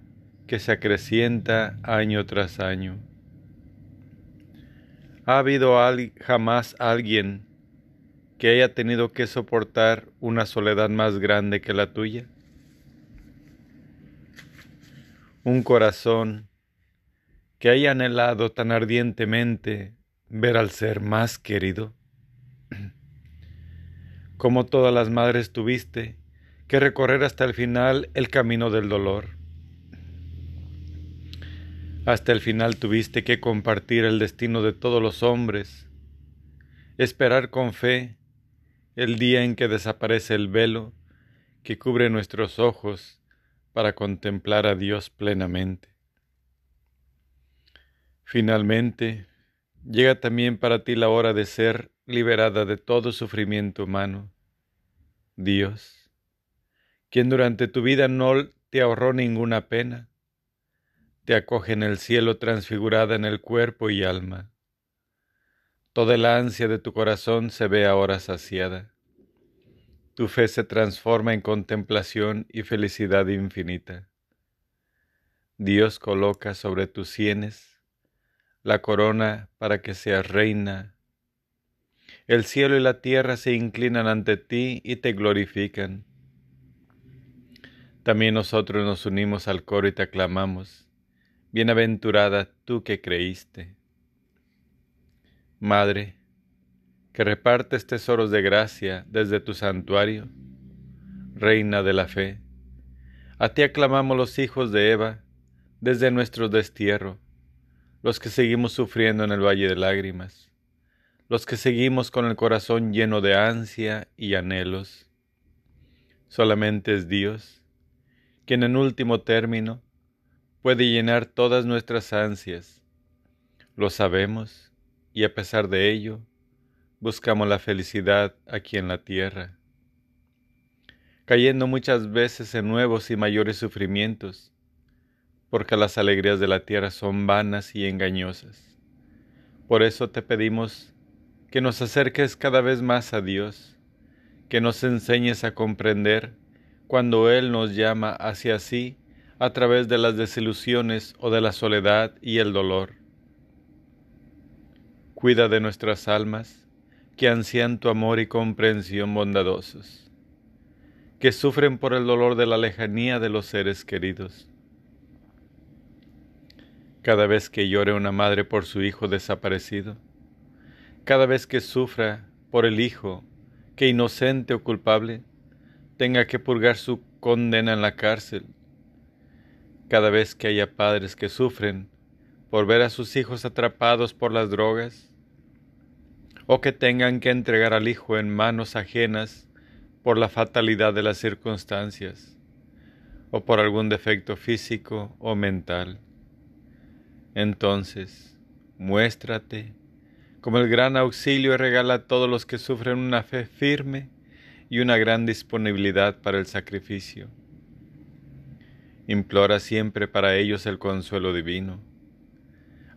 que se acrecienta año tras año. ¿Ha habido jamás alguien que haya tenido que soportar una soledad más grande que la tuya? Un corazón que haya anhelado tan ardientemente ver al ser más querido. Como todas las madres tuviste que recorrer hasta el final el camino del dolor hasta el final tuviste que compartir el destino de todos los hombres, esperar con fe el día en que desaparece el velo que cubre nuestros ojos para contemplar a Dios plenamente. Finalmente, llega también para ti la hora de ser liberada de todo sufrimiento humano. Dios, quien durante tu vida no te ahorró ninguna pena, te acoge en el cielo transfigurada en el cuerpo y alma. Toda la ansia de tu corazón se ve ahora saciada. Tu fe se transforma en contemplación y felicidad infinita. Dios coloca sobre tus sienes la corona para que seas reina. El cielo y la tierra se inclinan ante ti y te glorifican. También nosotros nos unimos al coro y te aclamamos Bienaventurada tú que creíste. Madre, que repartes tesoros de gracia desde tu santuario, Reina de la fe, a ti aclamamos los hijos de Eva desde nuestro destierro, los que seguimos sufriendo en el valle de lágrimas, los que seguimos con el corazón lleno de ansia y anhelos. Solamente es Dios, quien en último término puede llenar todas nuestras ansias. Lo sabemos y a pesar de ello, buscamos la felicidad aquí en la tierra, cayendo muchas veces en nuevos y mayores sufrimientos, porque las alegrías de la tierra son vanas y engañosas. Por eso te pedimos que nos acerques cada vez más a Dios, que nos enseñes a comprender cuando Él nos llama hacia sí a través de las desilusiones o de la soledad y el dolor. Cuida de nuestras almas, que ansían tu amor y comprensión bondadosos, que sufren por el dolor de la lejanía de los seres queridos. Cada vez que llore una madre por su hijo desaparecido, cada vez que sufra por el hijo que inocente o culpable tenga que purgar su condena en la cárcel, cada vez que haya padres que sufren por ver a sus hijos atrapados por las drogas, o que tengan que entregar al hijo en manos ajenas por la fatalidad de las circunstancias, o por algún defecto físico o mental. Entonces, muéstrate como el gran auxilio regala a todos los que sufren una fe firme y una gran disponibilidad para el sacrificio. Implora siempre para ellos el consuelo divino.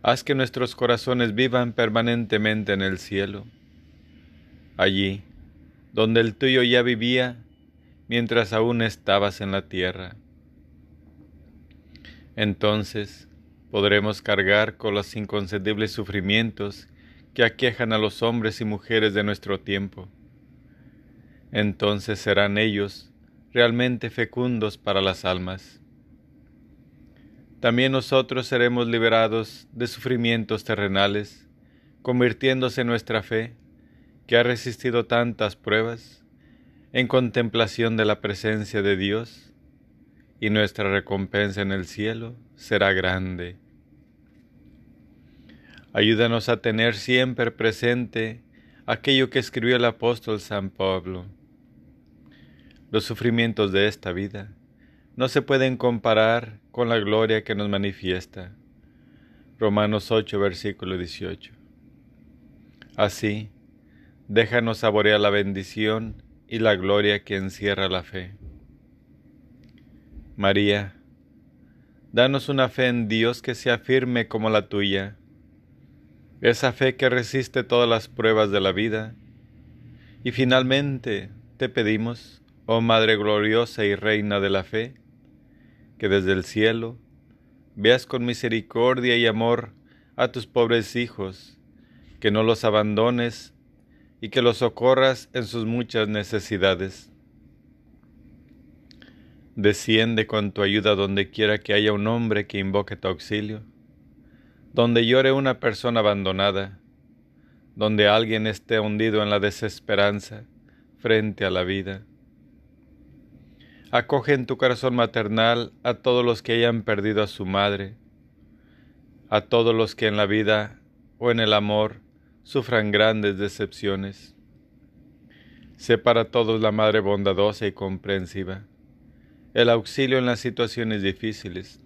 Haz que nuestros corazones vivan permanentemente en el cielo, allí donde el tuyo ya vivía mientras aún estabas en la tierra. Entonces podremos cargar con los inconcebibles sufrimientos que aquejan a los hombres y mujeres de nuestro tiempo. Entonces serán ellos realmente fecundos para las almas. También nosotros seremos liberados de sufrimientos terrenales, convirtiéndose nuestra fe, que ha resistido tantas pruebas, en contemplación de la presencia de Dios, y nuestra recompensa en el cielo será grande. Ayúdanos a tener siempre presente aquello que escribió el apóstol San Pablo. Los sufrimientos de esta vida no se pueden comparar con la gloria que nos manifiesta. Romanos 8, versículo 18. Así, déjanos saborear la bendición y la gloria que encierra la fe. María, danos una fe en Dios que sea firme como la tuya esa fe que resiste todas las pruebas de la vida. Y finalmente te pedimos, oh Madre gloriosa y Reina de la fe, que desde el cielo veas con misericordia y amor a tus pobres hijos, que no los abandones y que los socorras en sus muchas necesidades. Desciende con tu ayuda donde quiera que haya un hombre que invoque tu auxilio donde llore una persona abandonada, donde alguien esté hundido en la desesperanza frente a la vida. Acoge en tu corazón maternal a todos los que hayan perdido a su madre, a todos los que en la vida o en el amor sufran grandes decepciones. Sé para todos la Madre bondadosa y comprensiva, el auxilio en las situaciones difíciles.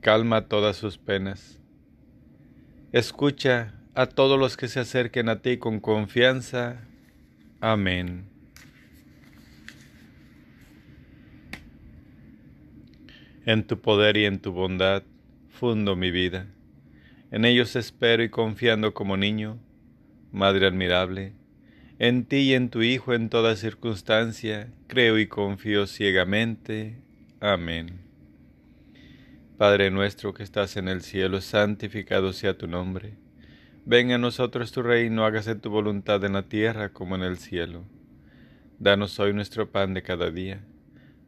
Calma todas sus penas Escucha a todos los que se acerquen a ti con confianza. Amén. En tu poder y en tu bondad fundo mi vida. En ellos espero y confiando como niño, Madre admirable, en ti y en tu Hijo en toda circunstancia, creo y confío ciegamente. Amén. Padre nuestro que estás en el cielo, santificado sea tu nombre. Venga a nosotros tu reino, hágase tu voluntad en la tierra como en el cielo. Danos hoy nuestro pan de cada día.